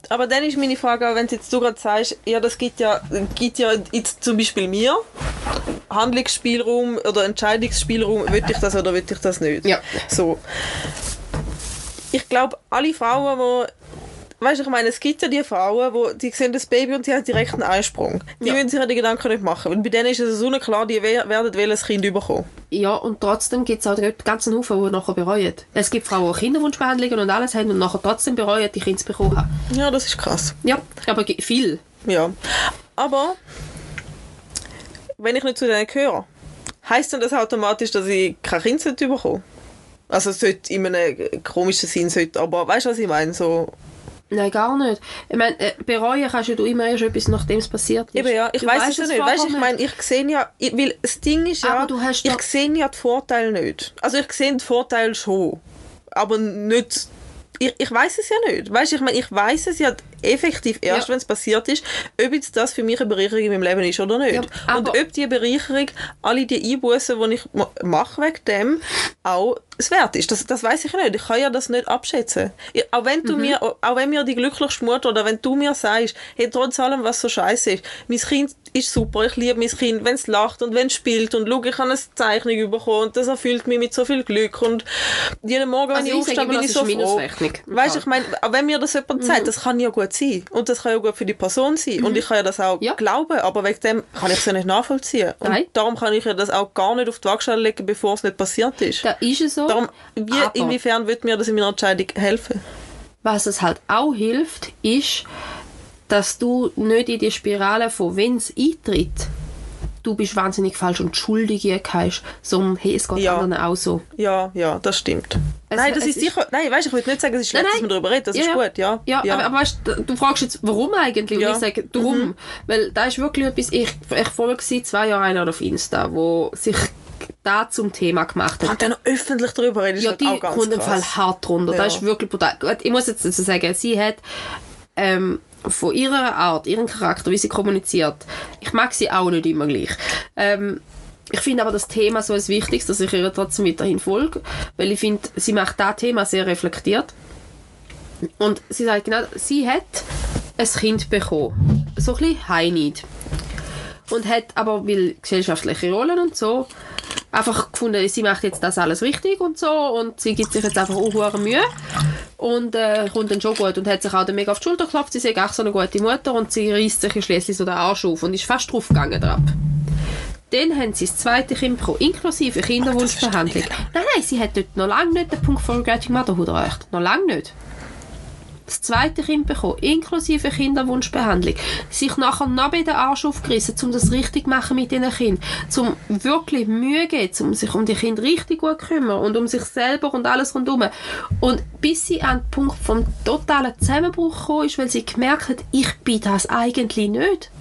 Aber dann ist meine Frage, wenn jetzt du gerade sagst, ja, das gibt ja, gibt ja jetzt zum Beispiel mir Handlungsspielraum oder Entscheidungsspielraum, will ich das oder will ich das nicht? Ja. So. Ich glaube, alle Frauen, die Weißt du, ich meine, es gibt ja die Frauen, wo, die sehen das Baby und die haben direkt einen Einsprung. Die Ja. müssen sich ja die Gedanken nicht machen. Und bei denen ist es so klar, die we- werden welches Kind bekommen. Ja, und trotzdem gibt es auch dort ganzen Haufen, die nachher bereuen. Es gibt Frauen, die Kinderwunschbehandlungen und alles haben und nachher trotzdem bereuen, die Kinder zu bekommen haben. Ja, das ist krass. Ja, aber viel. Ja. Aber wenn ich nicht zu denen gehöre, heisst dann das automatisch, dass ich kein Kind sollte bekommen? Also es sollte in einem komischen Sinn sollte, aber weißt du, was ich meine? So, Nein, gar nicht. Ich meine, äh, bereuen kannst ja du immer erst etwas, nachdem es passiert ist. eben ja, ich weiß es ja nicht. Weißt ich meine, ich sehe ja, ich, weil das Ding ist ja, Aber du hast ich sehe ja die Vorteile nicht. Also ich sehe den Vorteil schon, aber nicht ich, ich weiß es ja nicht. Weißt ich meine, ich weiß es ja effektiv erst, Ja. wenn es passiert ist, ob jetzt das für mich eine Bereicherung in meinem Leben ist oder nicht. Ja, und ob die Bereicherung, alle die Einbußen, die ich ma- mache wegen dem, auch es wert ist. Das, das weiß ich nicht. Ich kann ja das nicht abschätzen. Ich, auch wenn Mhm. du mir, auch wenn mir die glücklichste Mutter oder wenn du mir sagst, hey, trotz allem, was so scheiße ist, mein Kind ist super, ich liebe mein Kind, wenn es lacht und wenn es spielt und schau, ich habe eine Zeichnung bekommen und das erfüllt mich mit so viel Glück und jeden Morgen, wenn Also ich ich aufstehe, bin ich so froh. Weißt du, ich meine, auch wenn mir das jemand Mhm. sagt, das kann ja gut sein und das kann ja gut für die Person sein und ich kann ja das auch Ja. glauben, aber wegen dem kann ich es ja nicht nachvollziehen. Und Nein. darum kann ich ja das auch gar nicht auf die Waagschale legen, bevor es nicht passiert ist. Da ist es so. Darum, wie, aber inwiefern wird mir das in meiner Entscheidung helfen? was es halt auch hilft, ist, dass du nicht in die Spirale von wenn es eintritt, du bist wahnsinnig falsch und schuldig hast, sondern hey, es geht Ja. anderen auch so. Ja, ja, das stimmt. Es- nein, das ist ist- sicher. Nein, weißt, ich will nicht sagen, es ist schlecht, Nein, dass man darüber redet. Das ist gut, ja. Ja, Aber, aber weißt, du fragst jetzt, warum eigentlich? Ja. Mhm. Und ich sage, darum. Weil da ist wirklich etwas, ich, ich folge seit zwei Jahren einer auf Insta, wo sich da zum Thema gemacht hat. und dann noch öffentlich darüber reden, ist Ja, halt die auch ganz kommt im Fall hart drunter. Ja. Das ist wirklich brutal. Ich muss jetzt dazu sagen, sie hat ähm, von ihrer Art, ihrem Charakter, wie sie kommuniziert, ich mag sie auch nicht immer gleich. Ähm, ich finde aber das Thema so ein wichtiges, dass ich ihr trotzdem weiterhin folge, weil ich finde, sie macht das Thema sehr reflektiert. Und sie sagt genau, sie hat ein Kind bekommen. So ein bisschen High-Need. Und hat aber, weil gesellschaftliche Rollen und so, einfach gefunden, sie macht jetzt das alles richtig und so und sie gibt sich jetzt einfach auch Mühe und äh, kommt dann schon gut und hat sich auch dann mega auf die Schulter geklopft, sie ist auch so eine gute Mutter und sie reißt sich schließlich so den Arsch auf und ist fast draufgegangen drauf. Dann haben sie das zweite Kind bekommen, inklusive Kinderwunschbehandlung. Nein, nein, sie hat dort noch lange nicht den Punkt von Regretting Motherhood erreicht. Noch lange nicht. Das zweite Kind bekommen, inklusive Kinderwunschbehandlung. Sich nachher noch bei den Arsch aufgerissen, um das richtig machen mit diesen Kindern. Um wirklich Mühe geben, um sich um die Kinder richtig gut zu kümmern und um sich selber und alles rundherum. Und bis sie an den Punkt vom totalen Zusammenbruch gekommen ist, weil sie gemerkt hat, ich bin das eigentlich nicht.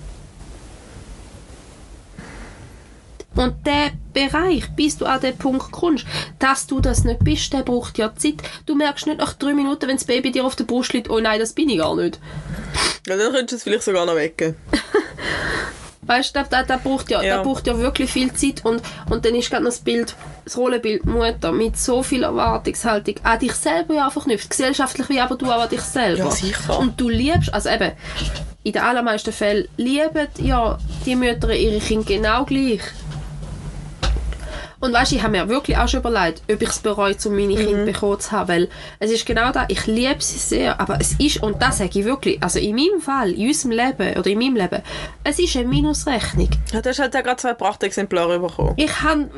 Und der Bereich, bis du an den Punkt kommst, dass du das nicht bist, der braucht ja Zeit. Du merkst nicht nach drei Minuten, wenn das Baby dir auf der Brust liegt, oh nein, das bin ich gar nicht. Ja, dann könntest du es vielleicht sogar noch wecken. Weißt du, das, das, braucht ja, Ja. das braucht ja wirklich viel Zeit und, und dann ist gerade das Bild, das Rollenbild Mutter mit so viel Erwartungshaltung an dich selber ja verknüpft, gesellschaftlich wie aber du auch an dich selber. Ja, sicher. Und du liebst, also eben, in den allermeisten Fällen lieben ja die Mütter ihre Kinder genau gleich. Und weißt, ich habe mir wirklich auch schon überlegt, ob ich es bereue, um meine Kinder bekommen zu haben, weil es ist genau das, ich liebe sie sehr, aber es ist, und das sage ich wirklich, also in meinem Fall, in unserem Leben, oder in meinem Leben, es ist eine Minusrechnung. Ja, du hast halt auch gerade zwei Prachtexemplare bekommen. Ich habe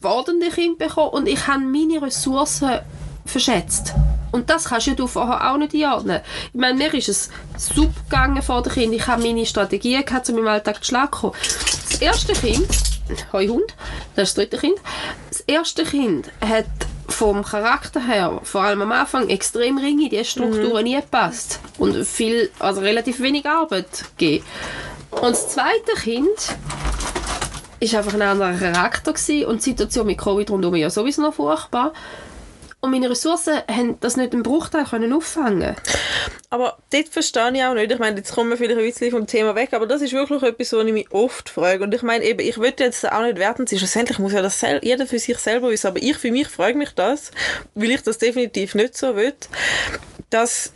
fordernde Kinder bekommen und ich habe meine Ressourcen verschätzt. Und das kannst ja du vorher auch nicht einordnen. Ich meine, mir ist es super gegangen vor dem Kind. Ich habe meine Strategien gehabt, um im Alltag zu schlagen. Das erste Kind, Hoi Hund, das ist das dritte Kind. Das erste Kind hat vom Charakter her, vor allem am Anfang, extrem ring in die Strukturen nie gepasst. Und viel, also relativ wenig Arbeit gegeben. Und das zweite Kind ist einfach ein anderer Charakter gewesen und die Situation mit Covid rundherum ja sowieso noch furchtbar. Und meine Ressourcen haben das nicht einen Bruchteil können auffangen. Aber dort verstehe ich auch nicht. Ich meine, jetzt kommen wir vielleicht ein bisschen vom Thema weg, aber das ist wirklich etwas, was ich mich oft frage. Und ich meine, eben, ich würde jetzt auch nicht werten, schlussendlich muss ja das jeder für sich selber wissen, aber ich für mich frage mich das, weil ich das definitiv nicht so will, dass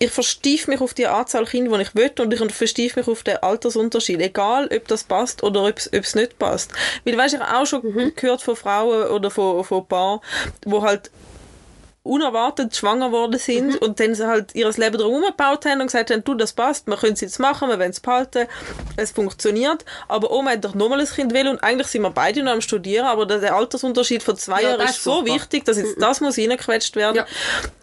ich verstief mich auf die Anzahl Kinder, die ich will und ich verstief mich auf den Altersunterschied. Egal, ob das passt oder ob es nicht passt. Weil, weißt ich habe auch schon gehört von Frauen oder von, von Paaren, wo halt unerwartet schwanger worden sind und dann sie halt ihr Leben drum gebaut haben und gesagt haben, du, das passt, wir können es jetzt machen, wir wollen es behalten, es funktioniert, aber Oma hat doch nochmal ein Kind will und eigentlich sind wir beide noch am Studieren, aber der Altersunterschied von zwei Ja, Jahren ist ist so wichtig, dass jetzt das muss reingequetscht werden. Ja.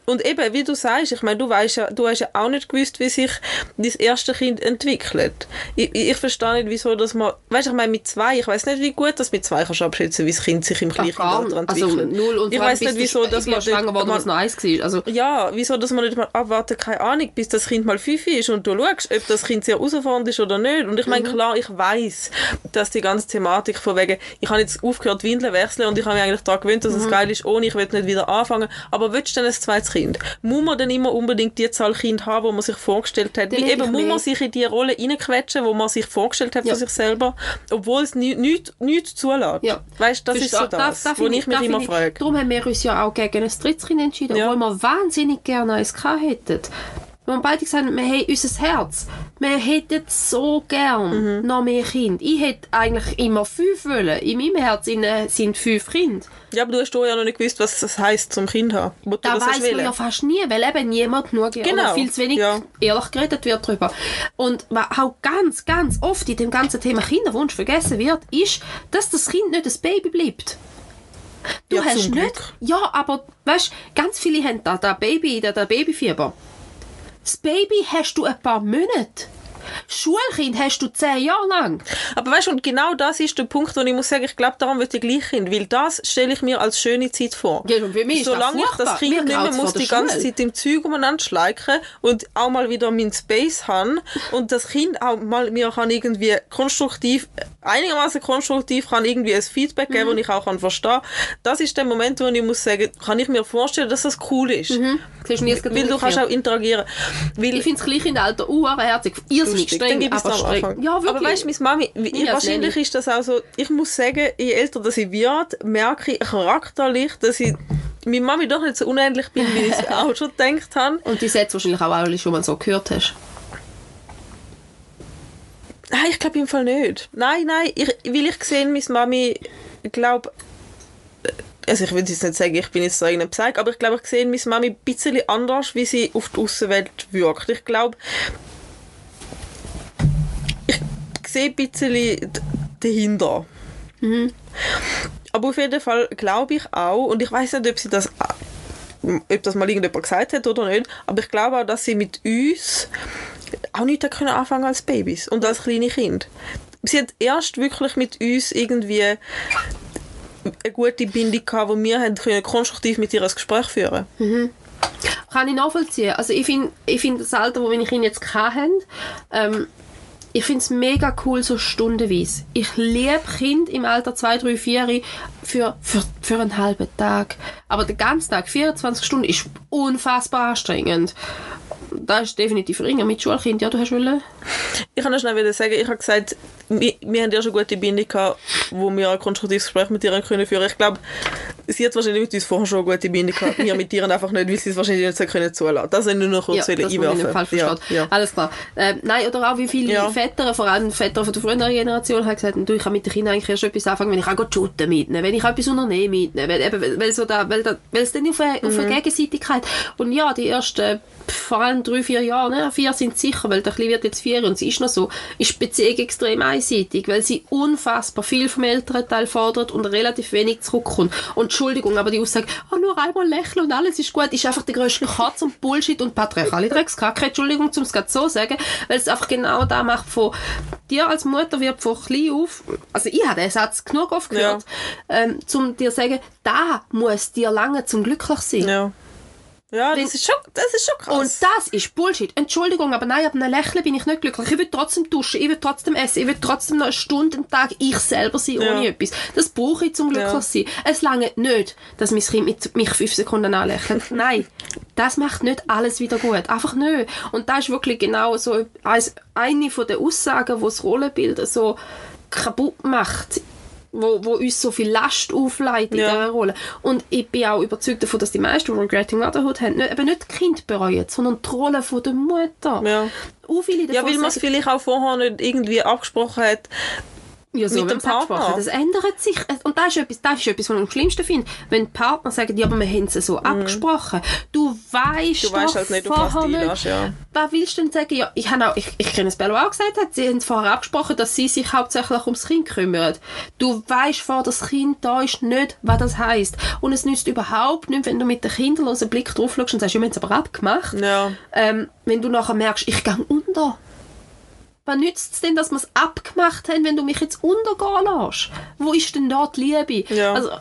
Und eben, wie du sagst, ich meine, du weißt ja, du hast ja auch nicht gewusst, wie sich dein erste Kind entwickelt. Ich, ich, verstehe nicht, wieso, dass man, weißt du, ich meine, mit zwei, ich weiß nicht, wie gut das mit zwei kannst du abschätzen, wie das Kind sich im gleichen Alter. Also entwickelt. null und ich weiß nicht, wieso, dass man, ja schwanger man- noch eins war. Also, ja, wieso, dass man nicht mal abwarten, keine Ahnung, bis das Kind mal fünf ist und du schaust, ob das Kind sehr herausfordernd ist oder nicht. Und ich Mhm. meine, klar, ich weiß, dass die ganze Thematik von wegen, ich habe jetzt aufgehört, Windeln wechseln und ich habe mich eigentlich daran gewöhnt, dass Mhm. es geil ist, ohne, ich will nicht wieder anfangen. Aber willst du denn ein zweites Kind? Muss man denn immer unbedingt die Zahl Kind haben, die man sich vorgestellt hat? Dann hätte eben, ich muss man sich in die Rolle reinquetschen, wo man sich vorgestellt hat Ja. für sich selber, obwohl es nichts nicht, nicht zulässt. Ja. Weißt du, das ist so das, da- da wo finde ich mich immer frage. Darum haben wir uns ja auch gegen ein drittes Kind entschieden, Ja. obwohl wir wahnsinnig gerne eins hätten. Wir haben beide gesagt, wir haben unser Herz. Wir hätten so gern Mhm. noch mehr Kinder. Ich hätte eigentlich immer fünf wollen. In meinem Herz sind, fünf Kinder. Ja, aber du hast ja noch nicht gewusst, was das heisst zum Kind haben. Wo Da weiß man ja fast nie, weil eben niemand genug Genau, viel zu wenig ja. ehrlich geredet wird darüber. Und was auch ganz, ganz oft in dem ganzen Thema Kinderwunsch vergessen wird, ist, dass das Kind nicht ein Baby bleibt. Du Ja, hast nicht, ja, aber weißt, ganz viele haben da, da Baby, da, da Babyfieber. Das Baby hast du ein paar Monate. Schulkind hast du zehn Jahre lang. Aber weißt du, und genau das ist der Punkt, wo ich muss sagen, ich glaube, darum wird ich gleich Kind, weil das stelle ich mir als schöne Zeit vor. Ja, und für mich ist das Solange ich furchtbar. das Kind nicht mehr muss die ganze. Zeit im Zeug umeinander schleichen und auch mal wieder meinen Space haben und das Kind auch mal mir kann irgendwie konstruktiv, einigermaßen konstruktiv kann irgendwie ein Feedback geben, Mhm. das ich auch kann verstehen. Das ist der Moment, wo ich muss sagen, kann ich mir vorstellen, dass das cool ist. Gerade Weil du kannst auch interagieren. Weil Ich finde das Kleinkindalter irrsinnig lustig. Dann streng, ich es aber am streng. Anfang. Ja, wirklich. Aber weißt du, meine Mami, Ja, wahrscheinlich ist das auch so, ich muss sagen, je älter das ich wird, merke ich charakterlich, dass ich meine Mami doch nicht so unendlich bin, wie ich es auch schon gedacht habe. Und die Sätze wahrscheinlich auch alle schon mal so gehört hast. Nein, ich glaube im Fall nicht. Nein, nein, ich, weil ich sehe, meine Mami, ich glaube, also ich will jetzt nicht sagen, ich bin jetzt so irgendein Psych, aber ich glaube, ich sehe meine Mami ein bisschen anders, wie sie auf die Außenwelt wirkt. Ich glaube, ich sehe ein bisschen, dahinter. Aber auf jeden Fall glaube ich auch, und ich weiß nicht, ob sie das ob das mal irgendjemand gesagt hat oder nicht, aber ich glaube auch, dass sie mit uns auch nicht können anfangen als Babys und als kleine Kind. Sie hat erst wirklich mit uns irgendwie eine gute Bindung gehabt, wo wir haben können konstruktiv mit ihr ein Gespräch führen Kann ich nachvollziehen. Also ich finde ich find das Alter, wo meine Kinder jetzt hatten, ähm, ich finde es mega cool, so stundenweise. Ich liebe Kind im Alter 2, 3, 4 für, für, für einen halben Tag. Aber der ganze Tag, 24 Stunden, ist unfassbar anstrengend. Da ist definitiv ringer mit Schulkind. Ja, du hast wollen? Ich kann noch schnell wieder sagen, ich habe gesagt, wir, wir haben ja schon eine gute Bindung gehabt, wo wir ein konstruktives Gespräch mit ihr können führen. Ich glaube, sie hat wahrscheinlich mit uns vorher schon eine gute Bindung gehabt, wir mit ihr einfach nicht, weil sie es wahrscheinlich nicht so können zulassen. Das sind nur noch kurz ja, einwerfen. Fall ja, ja. Alles klar. Ähm, nein, oder auch wie viele ja. Väter, vor allem Väter von der früheren Generation, haben gesagt, du, ich kann mit den Kindern eigentlich erst etwas anfangen, wenn ich auch shooten mitnehmen, wenn ich etwas unternehmen mitnehmen, weil, eben, weil, so da, weil, da, weil es dann auf eine, mhm. auf eine mhm. Gegenseitigkeit und ja, die ersten vor allem drei, vier Jahre, ne? vier sind sicher, weil der Kleine wird jetzt vier und sie ist noch so, ist die Beziehung extrem einseitig, weil sie unfassbar viel vom älteren Teil fordert und relativ wenig zurückkommt. Und Entschuldigung, aber die Aussage, oh, nur einmal lächeln und alles ist gut, ist einfach der grösste Katz und Bullshit und patriarchale Dreckskacke, Entschuldigung, um es gerade so sagen, weil es einfach genau da macht von, dir als Mutter wird von klein auf, also ich habe den Satz genug oft gehört, ja. ähm, um dir zu sagen, da muss dir lange zum glücklich sein. Ja. Ja, das ist, schon, das ist schon krass. Und das ist Bullshit. Entschuldigung, aber nein, ab einem Lächeln bin ich nicht glücklich. Ich will trotzdem duschen, ich will trotzdem essen, ich will trotzdem noch eine Stunde am Tag ich selber sein, ja. ohne etwas. Das brauche ich zum glücklich ja. sein. Es lange nicht, dass mein Kind mit mich fünf Sekunden anlächelt. nein, das macht nicht alles wieder gut. Einfach nicht. Und das ist wirklich genau so eine von den Aussagen, die das Rollenbild so kaputt macht wo, wo uns so viel Last aufleitet in ja. dieser Rolle. Und ich bin auch überzeugt davon, dass die meisten, die Regretting Motherhood haben, nicht, eben nicht das Kind bereuen, sondern die Rolle von der Mutter. Ja, ja weil man es vielleicht auch vorher nicht irgendwie abgesprochen hat, ja, so, mit dem Partner. Das ändert sich. Und das ist etwas, das ist etwas, was ich am schlimmsten finde. Wenn die Partner sagen, ja, aber wir haben es so mhm. abgesprochen. Du weißt du weißt halt nicht, vorher nicht. Ja. Was willst du denn sagen? Ja, ich habe auch, ich, ich kenne es Bello auch gesagt, hat, sie haben vorher abgesprochen, dass sie sich hauptsächlich ums Kind kümmern. Du weißt vor das Kind da ist nicht, was das heisst. Und es nützt überhaupt nicht, wenn du mit dem kinderlosen Blick drauf schaust und sagst, ja, wir haben es aber abgemacht. Ja. Ähm, wenn du nachher merkst, ich gehe unter was nützt es denn, dass wir es abgemacht haben, wenn du mich jetzt untergehen lässt? Wo ist denn da die Liebe? Ja. Also,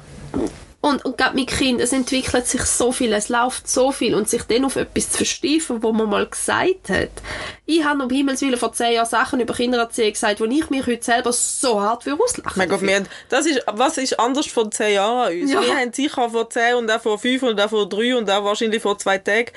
und, und gerade mit Kind, es entwickelt sich so viel, es läuft so viel und sich dann auf etwas zu versteifen, wo man mal gesagt hat. Ich habe um Himmels Willen vor zehn Jahren Sachen über Kindererziehung gesagt, wo ich mich heute selber so hart für auslachen Gott, wir, das ist, was ist anders vor zehn Jahren an uns? Ja. Wir haben sicher vor zehn und auch vor fünf und auch vor drei und auch wahrscheinlich vor zwei Tagen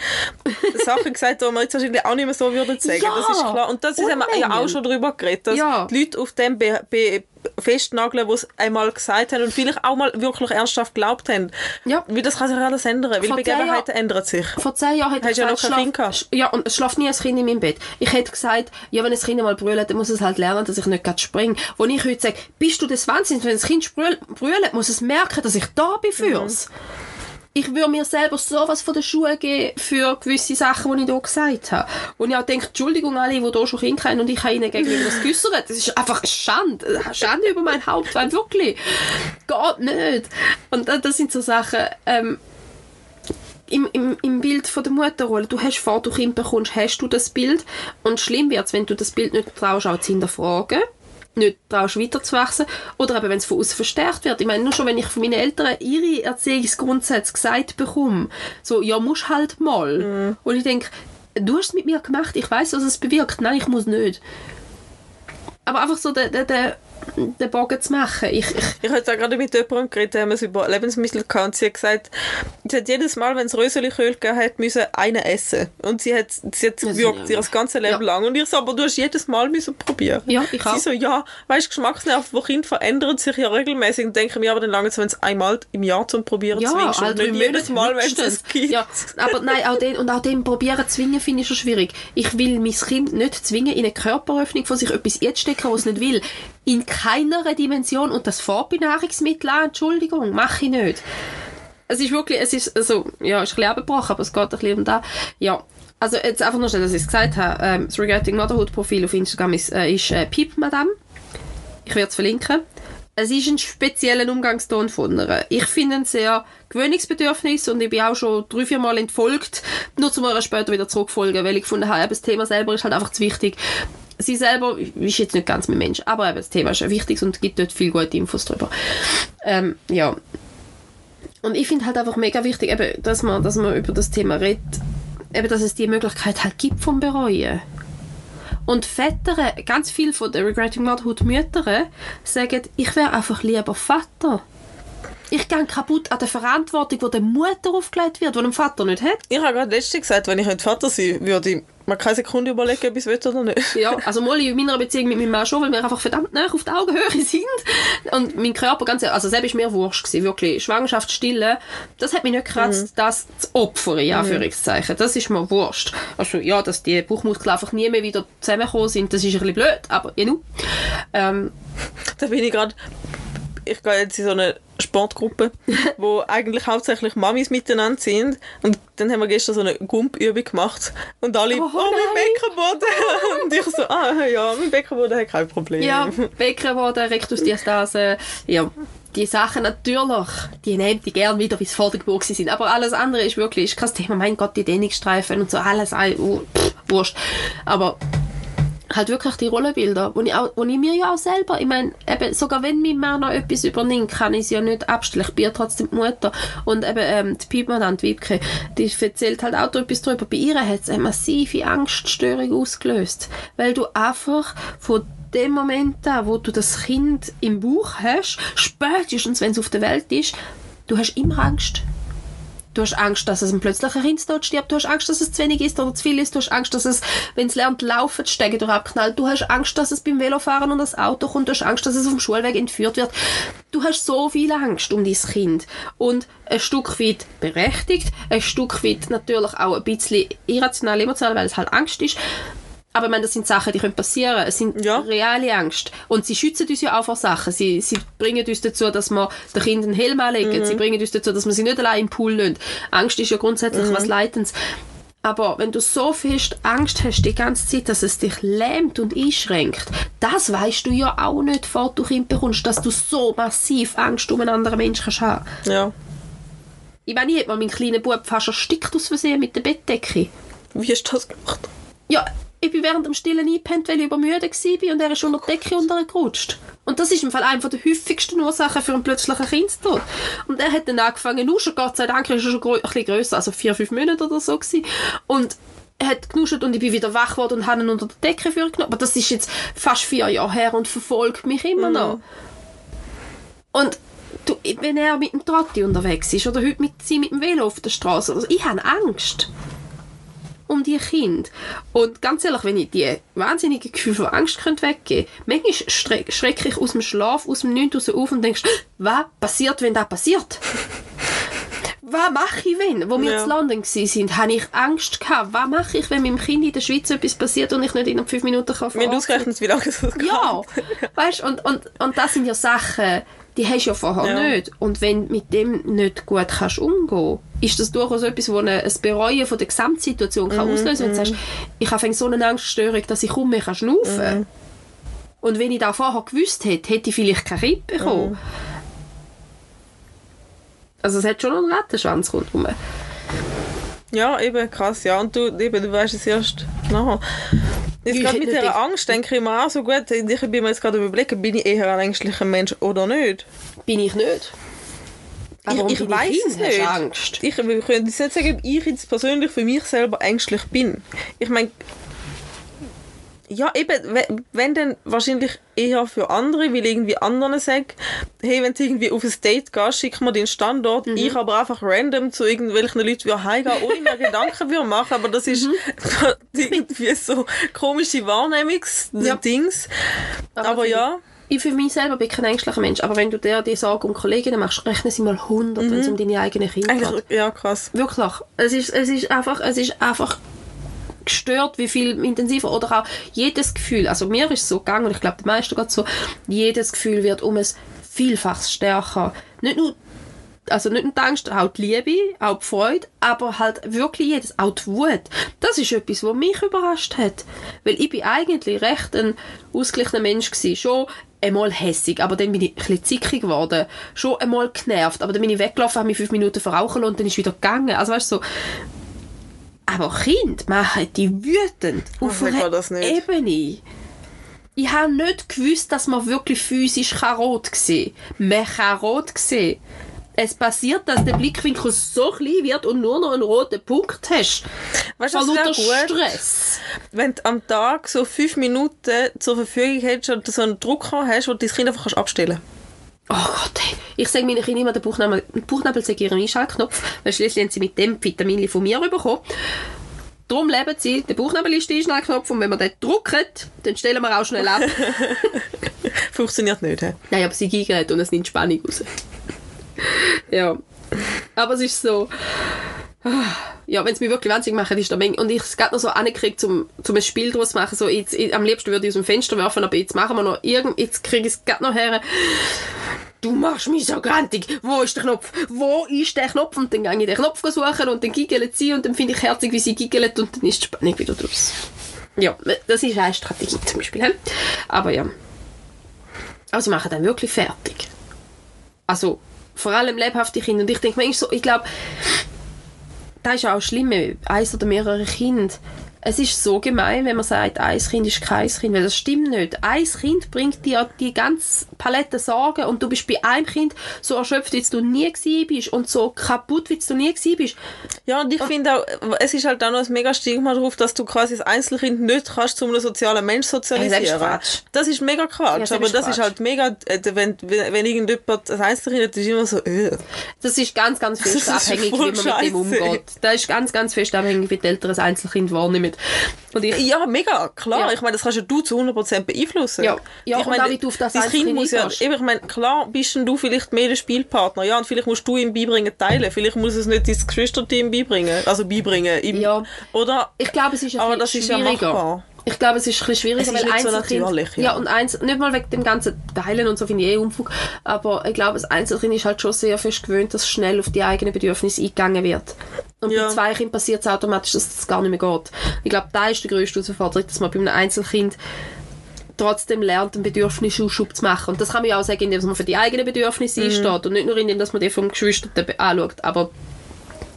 Sachen gesagt, die wir jetzt wahrscheinlich auch nicht mehr so würden sagen. Ja. Das ist klar. Und das ist, haben wir ja auch schon darüber geredet, dass ja. die Leute auf dem be, be festnageln, was sie einmal gesagt haben und vielleicht auch mal wirklich ernsthaft geglaubt haben. Ja. Weil das kann sich alles ändern, weil Vor Begebenheiten ändern sich. Vor zehn Jahren hätte ich gesagt, ja noch kein Kind Ja, und es schläft nie ein Kind in meinem Bett. Ich hätte gesagt, ja, wenn ein Kind mal brüllt, dann muss es halt lernen, dass ich nicht gerade springe. Wo ich heute sage, bist du des Wahnsinns, wenn das Kind brüllt, muss es merken, dass ich da bin fürs. Mhm ich würde mir selber sowas von der Schuhe geben für gewisse Sachen, die ich hier gesagt habe. Und ich auch denke, Entschuldigung alle, die hier schon Kinder haben und ich habe ihnen gegenüber das geäussert. Das ist einfach Schande. Schande über mein Haupt, weil wirklich. Geht nicht. Und das sind so Sachen, ähm, im, im, im Bild von der Mutterrolle, du hast vor, du Kind bekommst, hast du das Bild und schlimm wird es, wenn du das Bild nicht traust, auch zu hinterfragen nicht traust, weiterzuwachsen. Oder eben, wenn es von außen verstärkt wird. Ich meine, nur schon, wenn ich von meinen Eltern ihre Erziehungsgrundsätze gesagt bekomme, so, ja, musst halt mal. Mhm. Und ich denke, du hast es mit mir gemacht, ich weiß, was es bewirkt. Nein, ich muss nicht. Aber einfach so der, der, der den Bogen zu machen. Ich, ich, ich habe gerade mit jemandem geredet, haben wir über Lebensmittel gehabt und sie hat gesagt, sie hat jedes Mal, wenn es Röseliköl gegeben hat, müssen eine essen. Und sie hat, sie hat gewirkt, ihr ganze Leben ja. lang. Und ich so, aber du hast jedes Mal müssen probieren. Ja, ich auch. Sie so, ja, weißt du, Geschmacksnerven von Kind verändern sich ja regelmäßig und denken mir aber dann lange, wenn es einmal im Jahr zum Probieren ja, zwingst und nicht jedes Mal, wenn es es gibt. Ja, aber nein, auch den, und auch den Probieren zwingen finde ich schon schwierig. Ich will mein Kind nicht zwingen in eine Körperöffnung von sich etwas einzustecken, was es nicht will in keiner Dimension und das Vorbinahrungsmittel an, Entschuldigung, mache ich nicht. Es ist wirklich, es ist, also, ja, ist ein bisschen abgebrochen, aber es geht ein bisschen um da. Ja, also jetzt einfach nur schnell, dass ich es gesagt habe, ähm, das Regretting Motherhood Profil auf Instagram ist, äh, ist äh, Pip Madame Ich werde es verlinken. Es ist ein spezieller Umgangston von ihr. Ich finde ihn sehr gewöhnungsbedürftig und ich bin auch schon drei, vier Mal entfolgt, nur zu mir später wieder zurückfolgen, weil ich gefunden habe, das Thema selber ist halt einfach zu wichtig. Sie selber ist jetzt nicht ganz mein Mensch, aber eben das Thema ist ja wichtig und gibt dort viel gute Infos drüber. Ähm, ja. Und ich finde halt einfach mega wichtig, eben, dass man, dass man über das Thema redet, eben, dass es die Möglichkeit halt gibt vom Bereuen. Und Väter, ganz viel von den Regretting Motherhood Müttern, sagen, ich wäre einfach lieber Vater. Ich gehe kaputt an der Verantwortung, die der Mutter aufgelegt wird, die dem Vater nicht hat. Ich habe gerade letztens gesagt, wenn ich nicht Vater sein würde ich mir keine Sekunde überlegen, ob ich es oder nicht. Ja, also mal in meiner Beziehung mit meinem Mann schon, weil wir einfach verdammt nah auf der Augenhöhe sind. Und mein Körper, ganz ehrlich, also selbst mir wurscht gewesen, wirklich. Schwangerschaft stillen, das hat mich nicht gekratzt, mhm. das zu opfern, in Anführungszeichen. Das ist mir wurscht. Also ja, dass die Bauchmuskeln einfach nie mehr wieder zusammengekommen sind, das ist ein bisschen blöd, aber ja, nu. Ähm, da bin ich gerade ich gehe jetzt in so eine Sportgruppe, wo eigentlich hauptsächlich Mamis miteinander sind. Und dann haben wir gestern so eine Gumpübung gemacht. Und alle, oh, oh mein Beckenboden. und ich so, ah ja, mein Beckenboden hat kein Problem. Ja, Beckenboden, Rektusdiastase, ja. Die Sachen natürlich, die nehmen die gerne wieder, bis vor der Geburt sind. Aber alles andere ist wirklich, ist kein Thema. Mein Gott, die Dehnungsstreifen und so, alles, oh, pff, wurscht. Aber halt wirklich die Rollenbilder, wo ich, auch, wo ich mir ja auch selber, ich meine, eben, sogar wenn mein Mann noch etwas übernimmt, kann ich es ja nicht abstellen. Ich bin ja trotzdem die Mutter. Und eben, ähm, die Piepmann, die Wiebke, die erzählt halt auch etwas darüber. Bei ihr hat es eine massive Angststörung ausgelöst. Weil du einfach von dem Moment an, wo du das Kind im Bauch hast, spätestens, wenn es auf der Welt ist, du hast immer Angst. Du hast Angst, dass es ein plötzlicher Kindstod stirbt. Du hast Angst, dass es zu wenig ist oder zu viel ist. Du hast Angst, dass es, wenn es lernt, laufen, die Stege durch abknallt. Du hast Angst, dass es beim Velofahren und das Auto kommt. Du hast Angst, dass es vom Schulweg entführt wird. Du hast so viel Angst um dein Kind. Und ein Stück weit berechtigt, ein Stück weit natürlich auch ein bisschen irrational, emotional, weil es halt Angst ist. Aber ich meine, das sind Sachen, die können passieren. Es sind ja. reale Angst. Und sie schützen uns ja auch vor Sachen. Sie, sie bringen uns dazu, dass wir den Kindern einen Helm anlegen. Mhm. Sie bringen uns dazu, dass wir sie nicht allein im Pool lassen. Angst ist ja grundsätzlich mhm. was Leitens. Aber wenn du so fest Angst hast die ganze Zeit, dass es dich lähmt und einschränkt, das weißt du ja auch nicht, bevor du Kind bekommst, dass du so massiv Angst um einen anderen Menschen kannst haben. Ja. Ich meine, ich hätte mal meinen kleinen Bub fast erstickt aus Versehen mit der Bettdecke. Wie hast du das gemacht? Ja, ich bin während dem Stillen eingepennt, weil ich übermüdet war und er ist unter die Decke untergerutscht. Und das ist im Fall eine der häufigsten Ursachen für einen plötzlichen Kindstod. Und er hat dann angefangen, schon, Gott sei Dank, ist er schon ein bisschen grösser, also vier, fünf Monate oder so gewesen. Und er hat genuschelt und ich bin wieder wach geworden und habe ihn unter die Decke genommen. Aber das ist jetzt fast vier Jahre her und verfolgt mich immer noch. Mhm. Und du, wenn er mit dem Trotti unterwegs ist oder heute mit, sie mit dem Velo auf der Straße, also ich habe Angst um die Kinder. Und ganz ehrlich, wenn ich die wahnsinnige Gefühl von Angst könnte weggeben könnte, manchmal schrecke schreck ich aus dem Schlaf, aus dem Nichts raus auf und denkst, was passiert, wenn das passiert? was mache ich, wenn? Wo wir ja. in London waren, habe ich Angst gehabt. Was mache ich, wenn meinem Kind in der Schweiz etwas passiert und ich nicht in fünf Minuten kann? Wir ausgerechnet, wie lange es geht. Ja, weißt, und, und, und das sind ja Sachen, die hast du ja vorher ja. nicht. Und wenn du mit dem nicht gut kannst umgehen ist das durchaus etwas, wo ein Bereuen von der Gesamtsituation kann mhm, auslösen kann. Wenn du sagst, mhm. ich habe so eine Angststörung, dass ich kaum mehr schnaufen kann. Mhm. Und wenn ich das vorher gewusst hätte, hätte ich vielleicht kein Kind bekommen. Mhm. Also es hat schon einen Rattenschwanz rundherum. Ja, eben krass, ja. Und du, eben, du weißt es erst nachher. Jetzt gerade mit dieser Angst denke ich mir auch so gut, ich bin mir jetzt gerade überlegen, bin ich eher ein ängstlicher Mensch oder nicht? Bin ich nicht. Aber ich, ich weiß es nicht. Angst? Ich, ich könnte nicht sagen, ob ich jetzt persönlich für mich selber ängstlich bin. Ich meine, ja, eben, wenn dann wahrscheinlich eher für andere, weil irgendwie anderen sagen, hey, wenn du irgendwie auf ein Date gehst, schick mir den Standort, mhm. ich aber einfach random zu irgendwelchen Leuten wie heimgehen, ohne mir Gedanken würde machen, aber das ist mhm. irgendwie so komische Wahrnehmungsdings. Ja. Aber, aber ja ich für mich selber bin kein ängstlicher Mensch, aber wenn du dir die Sorge um Kolleginnen machst, rechnen sie mal 100, mhm. wenn es um deine eigenen Kinder geht. Ja, krass. Wirklich. Es ist, es ist einfach, es ist einfach gestört, wie viel intensiver oder auch jedes Gefühl, also mir ist es so gegangen und ich glaube, die meisten geht so, jedes Gefühl wird um ein Vielfaches stärker. Nicht nur also nicht nur die Angst, auch die Liebe, auch die Freude, aber halt wirklich jedes, auch die Wut. Das ist etwas, was mich überrascht hat. Weil ich bin eigentlich recht ein ausgeglichener Mensch gewesen. Schon einmal hässig, aber dann bin ich ein zickig geworden. Schon einmal genervt, aber dann bin ich weggelaufen, habe mich fünf Minuten verrauchen und dann ist wieder gegangen. Also weißt du, so... Aber Kind machen die wütend. Auf ich kann einer das nicht. Ebene. Ich habe nicht gewusst, dass man wirklich physisch kann rot sehen kann. Man kann rot sehen. Es passiert, dass der Blickwinkel so klein wird und nur noch einen roten Punkt hast. Weißt du, lauter? Stress. Wenn du am Tag so fünf Minuten zur Verfügung hättest und so einen Drucker hast, wo du dein Kind einfach kannst abstellen Oh Gott, ey. Ich sage meinen Kindern immer, der Bauchnabel, Bauchnabel sei ihren Einschaltknopf, weil schließlich haben sie mit dem Vitamin von mir bekommen. Darum leben sie, der Bauchnabel ist der Einschaltknopf und wenn wir den drücken, dann stellen wir auch schnell ab. Funktioniert nicht, hä? Nein, aber sie giggelt und es nimmt Spannung raus. ja. Aber es ist so... Ja, wenn es mich wirklich wahnsinnig macht, ist der Menge. Und ich es gerade noch so angekriegt, um, um ein Spiel daraus zu machen. So, jetzt, ich, am liebsten würde ich aus dem Fenster werfen, aber jetzt machen wir noch irgend... Jetzt kriege ich es gerade noch her. Du machst mich so grantig. Wo ist der Knopf? Wo ist der Knopf? Und dann gehe ich den Knopf suchen und dann giggelt sie und dann finde ich herzig, wie sie giggelt und dann ist die Spannung wieder draus. Ja, das ist eine Strategie zum Beispiel. Aber ja. Aber sie machen dann wirklich fertig. Also, vor allem lebhafte Kinder. Und ich denke manchmal so, ich glaube, das ist auch schlimm, eins oder mehrere Kinder. Es ist so gemein, wenn man sagt, ein Kind ist kein Kind, weil das stimmt nicht. Ein Kind bringt dir die ganze Palette Sorgen und du bist bei einem Kind so erschöpft, wie du nie bist und so kaputt, wie du nie bist. Ja, und ich finde auch, es ist halt auch noch ein mega Stigma drauf, dass du quasi das Einzelkind nicht kannst zu einem sozialen Mensch Hey, das sozialisieren. ist Quatsch. das ist mega Quatsch. Ja, das aber ist das ist Quatsch. halt mega, äh, wenn, wenn wenn irgendjemand das Einzelkind hat, ist immer so, äh. Das ist ganz, ganz fest ist abhängig, wie man mit dem umgeht. Das ist ganz, ganz fest abhängig, wie die Eltern das Einzelkind wahrnehmen. Und ich Ja, mega, klar. Ja. Ich meine, das kannst ja du zu 100% beeinflussen. Ja. Ja, ich und meine, auch wie du auf das Einzelkind Muss ja, eben, ich meine, klar bist du vielleicht mehr der Spielpartner, ja, und vielleicht musst du ihm beibringen, teilen. Vielleicht muss es nicht dein Geschwisterteam beibringen, also beibringen. Ihm, Ja. Oder? Ich glaube, es ist ein Aber das ist ja schwieriger. machbar. Ich glaube, es ist ein bisschen schwieriger, Es ist weil nicht so Einzelkind... natürlich, ja. ja. und eins, nicht mal wegen dem ganzen Teilen und so finde ich eh Unfug, aber ich glaube, das Einzelkind ist halt schon sehr fest gewöhnt, dass schnell auf die eigenen Bedürfnisse eingegangen wird. Und Ja. bei zwei Kindern passiert es automatisch, dass das gar nicht mehr geht. Ich glaube, da ist die grösste Herausforderung, dass man bei einem Einzelkind trotzdem lernt, einen Bedürfnisschub zu machen. Und das kann man ja auch sagen, indem man für die eigenen Bedürfnisse Mhm. einsteht und nicht nur indem dass man die vom Geschwisterten anschaut. Aber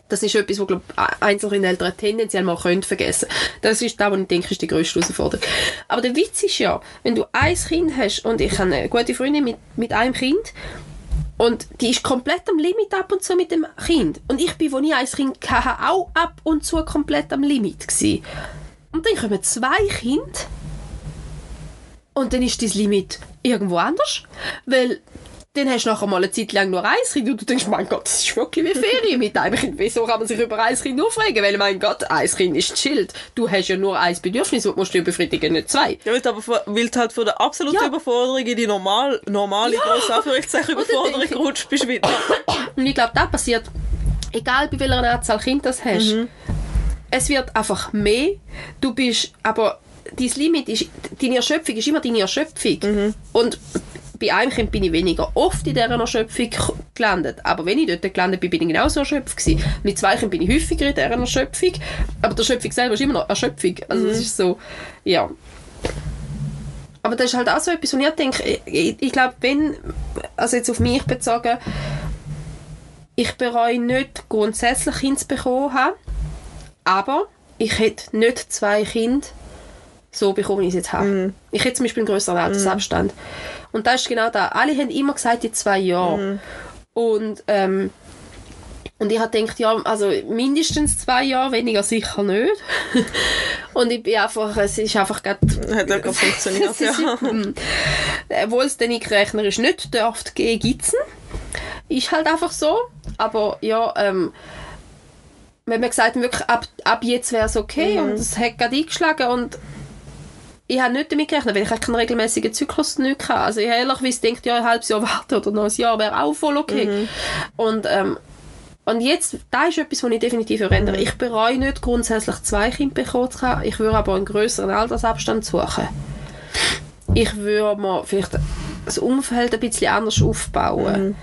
das ist etwas, was glaub, Einzelkindeltern tendenziell mal können vergessen Das ist das, was ich denke, ist die grösste Herausforderung. Aber der Witz ist ja, wenn du ein Kind hast und ich habe eine gute Freundin mit, mit einem Kind und die ist komplett am Limit ab und zu mit dem Kind. Und ich bin, als ich ein Kind hatte, auch ab und zu komplett am Limit. Gewesen. Und dann kommen zwei Kinder und dann ist das Limit irgendwo anders, weil dann hast du nachher mal eine Zeit lang nur ein Kind und du denkst, mein Gott, das ist wirklich wie Ferien mit einem Kind. Wieso kann man sich über ein Kind aufregen? Weil, mein Gott, ein Kind ist chillt. Du hast ja nur ein Bedürfnis und musst du befriedigen, nicht zwei. Ja, weil du aber weil du halt von der absoluten Ja. Überforderung in die normal, normale, Ja. grosse Anführungszeichen, Überforderung ich- gerutscht bist wieder. Und ich glaube, das passiert, egal bei welcher Anzahl Kind das hast. Es wird einfach mehr. Du bist, aber dein Limit ist, deine Erschöpfung ist immer deine Erschöpfung. Und bei einem Kind bin ich weniger oft in dieser Erschöpfung gelandet. Aber wenn ich dort gelandet bin, bin ich genauso erschöpft gewesen. Mit zwei Kindern bin ich häufiger in dieser Erschöpfung. Aber die Erschöpfung selber ist immer noch Erschöpfung. Also das ist so, ja. Aber das ist halt auch so etwas, wo ich denke, ich, ich, ich glaube, wenn, also jetzt auf mich bezogen, ich bereue nicht, grundsätzlich Kinder zu bekommen haben, aber ich hätte nicht zwei Kinder so bekommen, wie ich es jetzt habe. Ich hätte zum Beispiel einen größeren Altersabstand. Und das ist genau da. Alle haben immer gesagt, in zwei Jahren. Und, ähm, und ich habe gedacht, ja, also mindestens zwei Jahre, weniger sicher nicht. und ich bin einfach, es ist einfach gerade Hat gerade funktioniert, es ja. mm, Obwohl es den rechnerisch nicht dürfte gehen, gibt's ihn. Ist halt einfach so. Aber ja, ähm, wenn man gesagt hat, wirklich ab, ab jetzt wäre es okay und es hat gerade eingeschlagen und ich habe nicht damit gerechnet, weil ich keinen regelmäßigen Zyklus nicht hatte. Also ich habe ehrlicherweise gedacht, ja, ein halbes Jahr warten oder noch ein Jahr wäre auch voll okay. Und, ähm, und jetzt, da ist etwas, was ich definitiv verändere. Ich bereue nicht, grundsätzlich zwei Kinder bekommen zu haben. Ich würde aber einen größeren Altersabstand suchen. Ich würde mir vielleicht das Umfeld ein bisschen anders aufbauen.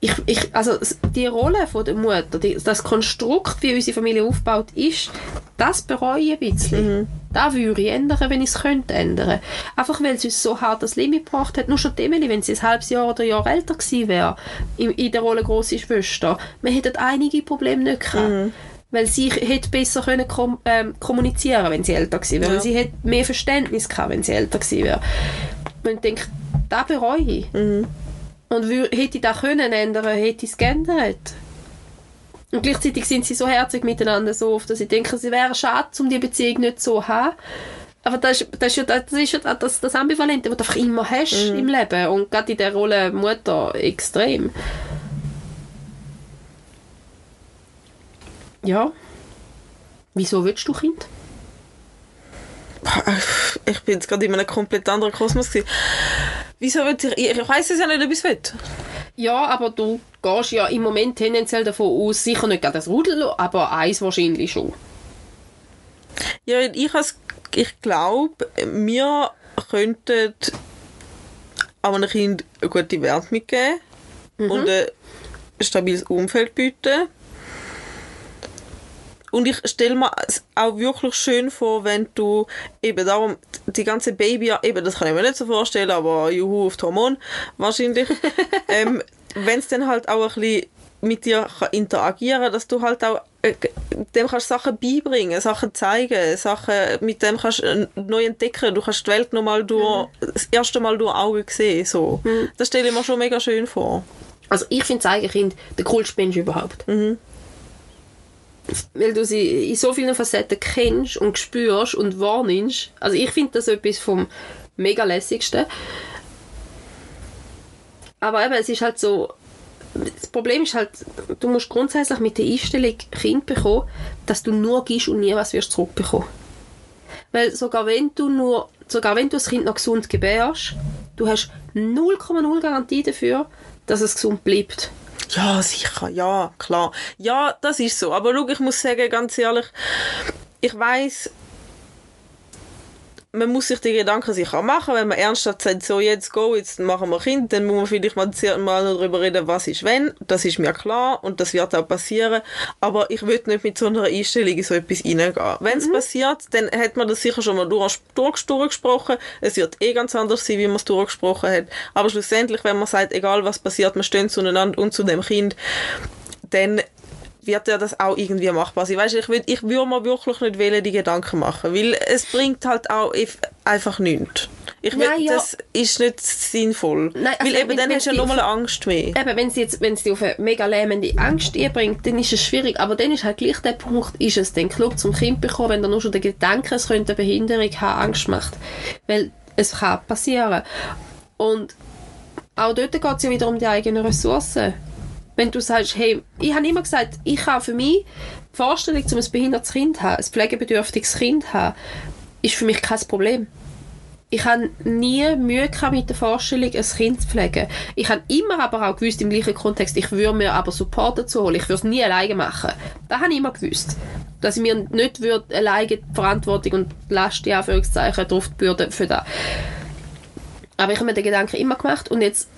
Ich, ich, also die Rolle von der Mutter, die, das Konstrukt, wie unsere Familie aufgebaut ist, das bereue ich ein bisschen. Das würde ich ändern, wenn ich es könnte ändern. Einfach weil sie uns so hart das Limit gebracht hat. Nur schon Emily, wenn sie ein halbes Jahr oder ein Jahr älter gewesen wäre, in, in der Rolle grosse Schwester, wir hätten einige Probleme nicht gehabt. Weil sie hätte besser können kom ähm, kommunizieren wenn sie älter gewesen wäre. Ja. Sie hätte mehr Verständnis gehabt, wenn sie älter gewesen wäre. Ich denke, das bereue ich. Und hätte ich das können ändern, hätte ich es geändert. Und gleichzeitig sind sie so herzig miteinander, so oft, dass ich denke, es wäre schade, um die Beziehung nicht so zu haben. Aber das ist, das ist ja, das, ist ja das, das Ambivalente, was du einfach immer hast im Leben. Und gerade in der Rolle Mutter extrem. Ja. Wieso willst du Kind? Ich bin jetzt gerade in einem komplett anderen Kosmos. Gewesen. Wieso will ich... Ich, weiss es ja nicht, ob ich es will. Ja, aber du gehst ja im Moment tendenziell davon aus, sicher nicht gerade das Rudel, aber eins wahrscheinlich schon. Ja, ich, ich glaube, wir könnten einem Kind eine gute Werte mitgeben und ein stabiles Umfeld bieten. Und ich stelle mir es auch wirklich schön vor, wenn du eben darum, die ganze Baby, eben, das kann ich mir nicht so vorstellen, aber juhu auf Hormon wahrscheinlich, ähm, wenn es dann halt auch ein bisschen mit dir kann interagieren dass du halt auch äh, dem kannst Sachen beibringen, Sachen zeigen, Sachen mit dem kannst äh, neu entdecken, du kannst die Welt nochmal durch, das erste Mal durch Augen sehen, so. Das stelle ich mir schon mega schön vor. Also ich finde das Eigenkind der coolste Mensch überhaupt. Weil du sie in so vielen Facetten kennst und spürst und wahrnimmst. Also ich finde das etwas vom mega lässigsten. Aber eben, es ist halt so, das Problem ist halt, du musst grundsätzlich mit der Einstellung Kind bekommen, dass du nur gibst und nie was wirst zurückbekommen. Weil sogar wenn du nur, sogar wenn du das Kind noch gesund gebärst, du hast 0,0 Garantie dafür, dass es gesund bleibt. Ja, sicher, ja, klar. Ja, das ist so. Aber schau, ich muss sagen, ganz ehrlich, ich weiß, man muss sich die Gedanken sicher machen, wenn man ernsthaft sagt, so jetzt go, jetzt machen wir Kind, dann muss man vielleicht mal, mal noch darüber reden, was ist wenn. Das ist mir klar und das wird auch passieren. Aber ich will nicht mit so einer Einstellung in so etwas reingehen. Wenn es passiert, dann hat man das sicher schon mal durch, durch, durchgesprochen. Es wird eh ganz anders sein, wie man es durchgesprochen hat. Aber schlussendlich, wenn man sagt, egal was passiert, man steht zueinander und zu dem Kind, dann wird ja das auch irgendwie machbar sein. Weißt, ich, würd, ich würde mir wirklich nicht wählen, die Gedanken machen, weil es bringt halt auch einfach nichts. Ich will, Nein, ja. Das ist nicht sinnvoll. Nein, also weil eben wenn- dann wenn hast du ja nochmal Angst mehr. Eben, wenn sie jetzt, wenn sie auf eine mega lähmende Angst einbringt, dann ist es schwierig. Aber dann ist halt gleich der Punkt, ist es den Club zum Kind bekommen, wenn da nur schon der Gedanke, es könnte eine Behinderung haben, Angst macht. Weil es kann passieren. Und auch dort geht es ja wieder um die eigenen Ressourcen. Wenn du sagst, hey, ich habe immer gesagt, ich habe für mich die Vorstellung, um ein behindertes Kind zu haben, ein pflegebedürftiges Kind zu haben, ist für mich kein Problem. Ich habe nie Mühe mit der Vorstellung, ein Kind zu pflegen. Ich habe immer aber auch gewusst, im gleichen Kontext, ich würde mir aber Support dazu holen. Ich würde es nie alleine machen. Das habe ich immer gewusst. Dass ich mir nicht würde alleine die Verantwortung und die Last, in Anführungszeichen, drauf für das. Aber ich habe mir den Gedanken immer gemacht und jetzt,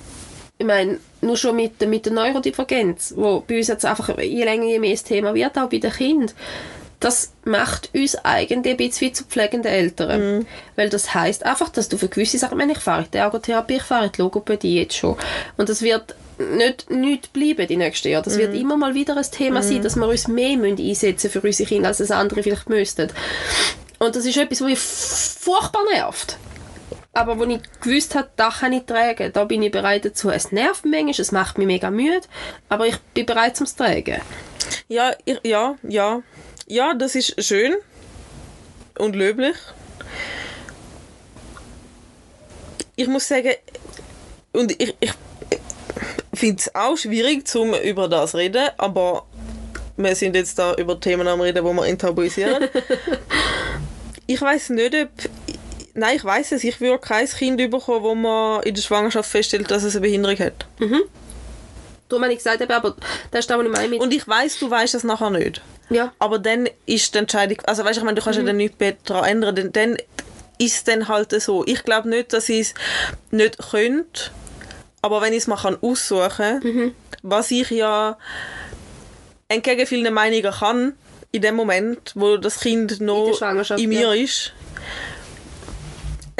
ich meine, nur schon mit, der- mit der Neurodivergenz, wo bei uns jetzt einfach je länger, je mehr das Thema wird, auch bei den Kindern, das macht uns eigentlich ein bisschen wie zu pflegenden Eltern. Weil das heißt einfach, dass du für gewisse Sachen, ich meine, ich fahre die Ergotherapie, ich fahre die Logopädie jetzt schon. Und das wird nicht, nicht bleiben die nächsten Jahre. Das wird immer mal wieder ein Thema sein, dass wir uns mehr müssen einsetzen für unsere Kinder, als das andere vielleicht müssten. Und das ist etwas, was mich furchtbar nervt. Aber wo ich gewusst habe, da kann ich tragen, da bin ich bereit dazu. Es nervt mich manchmal, es macht mich mega müde, aber ich bin bereit zum Tragen. Ja, ich, ja, ja. Ja, das ist schön und löblich. Ich muss sagen, und ich, ich finde es auch schwierig, zum über das zu reden, aber wir sind jetzt da über Themen am reden, wo wir enttabuisieren. ich weiß nicht, ob Nein, ich weiß es. Ich würde kein Kind bekommen, wo man in der Schwangerschaft feststellt, dass es eine Behinderung hat. Darum habe ich gesagt, aber das ist auch, was ich meine mit... Und ich weiß, du weißt es nachher nicht. ja. Aber dann ist die Entscheidung, also weißt du, ich meine, du kannst ja dann nichts daran ändern, dann, dann ist es dann halt so. Ich glaube nicht, dass ich es nicht könnte, Aber wenn ich es mal kann aussuchen kann, was ich ja entgegen vielen Meinungen kann, in dem Moment, wo das Kind noch Schwangerschaft, in mir ja. ist,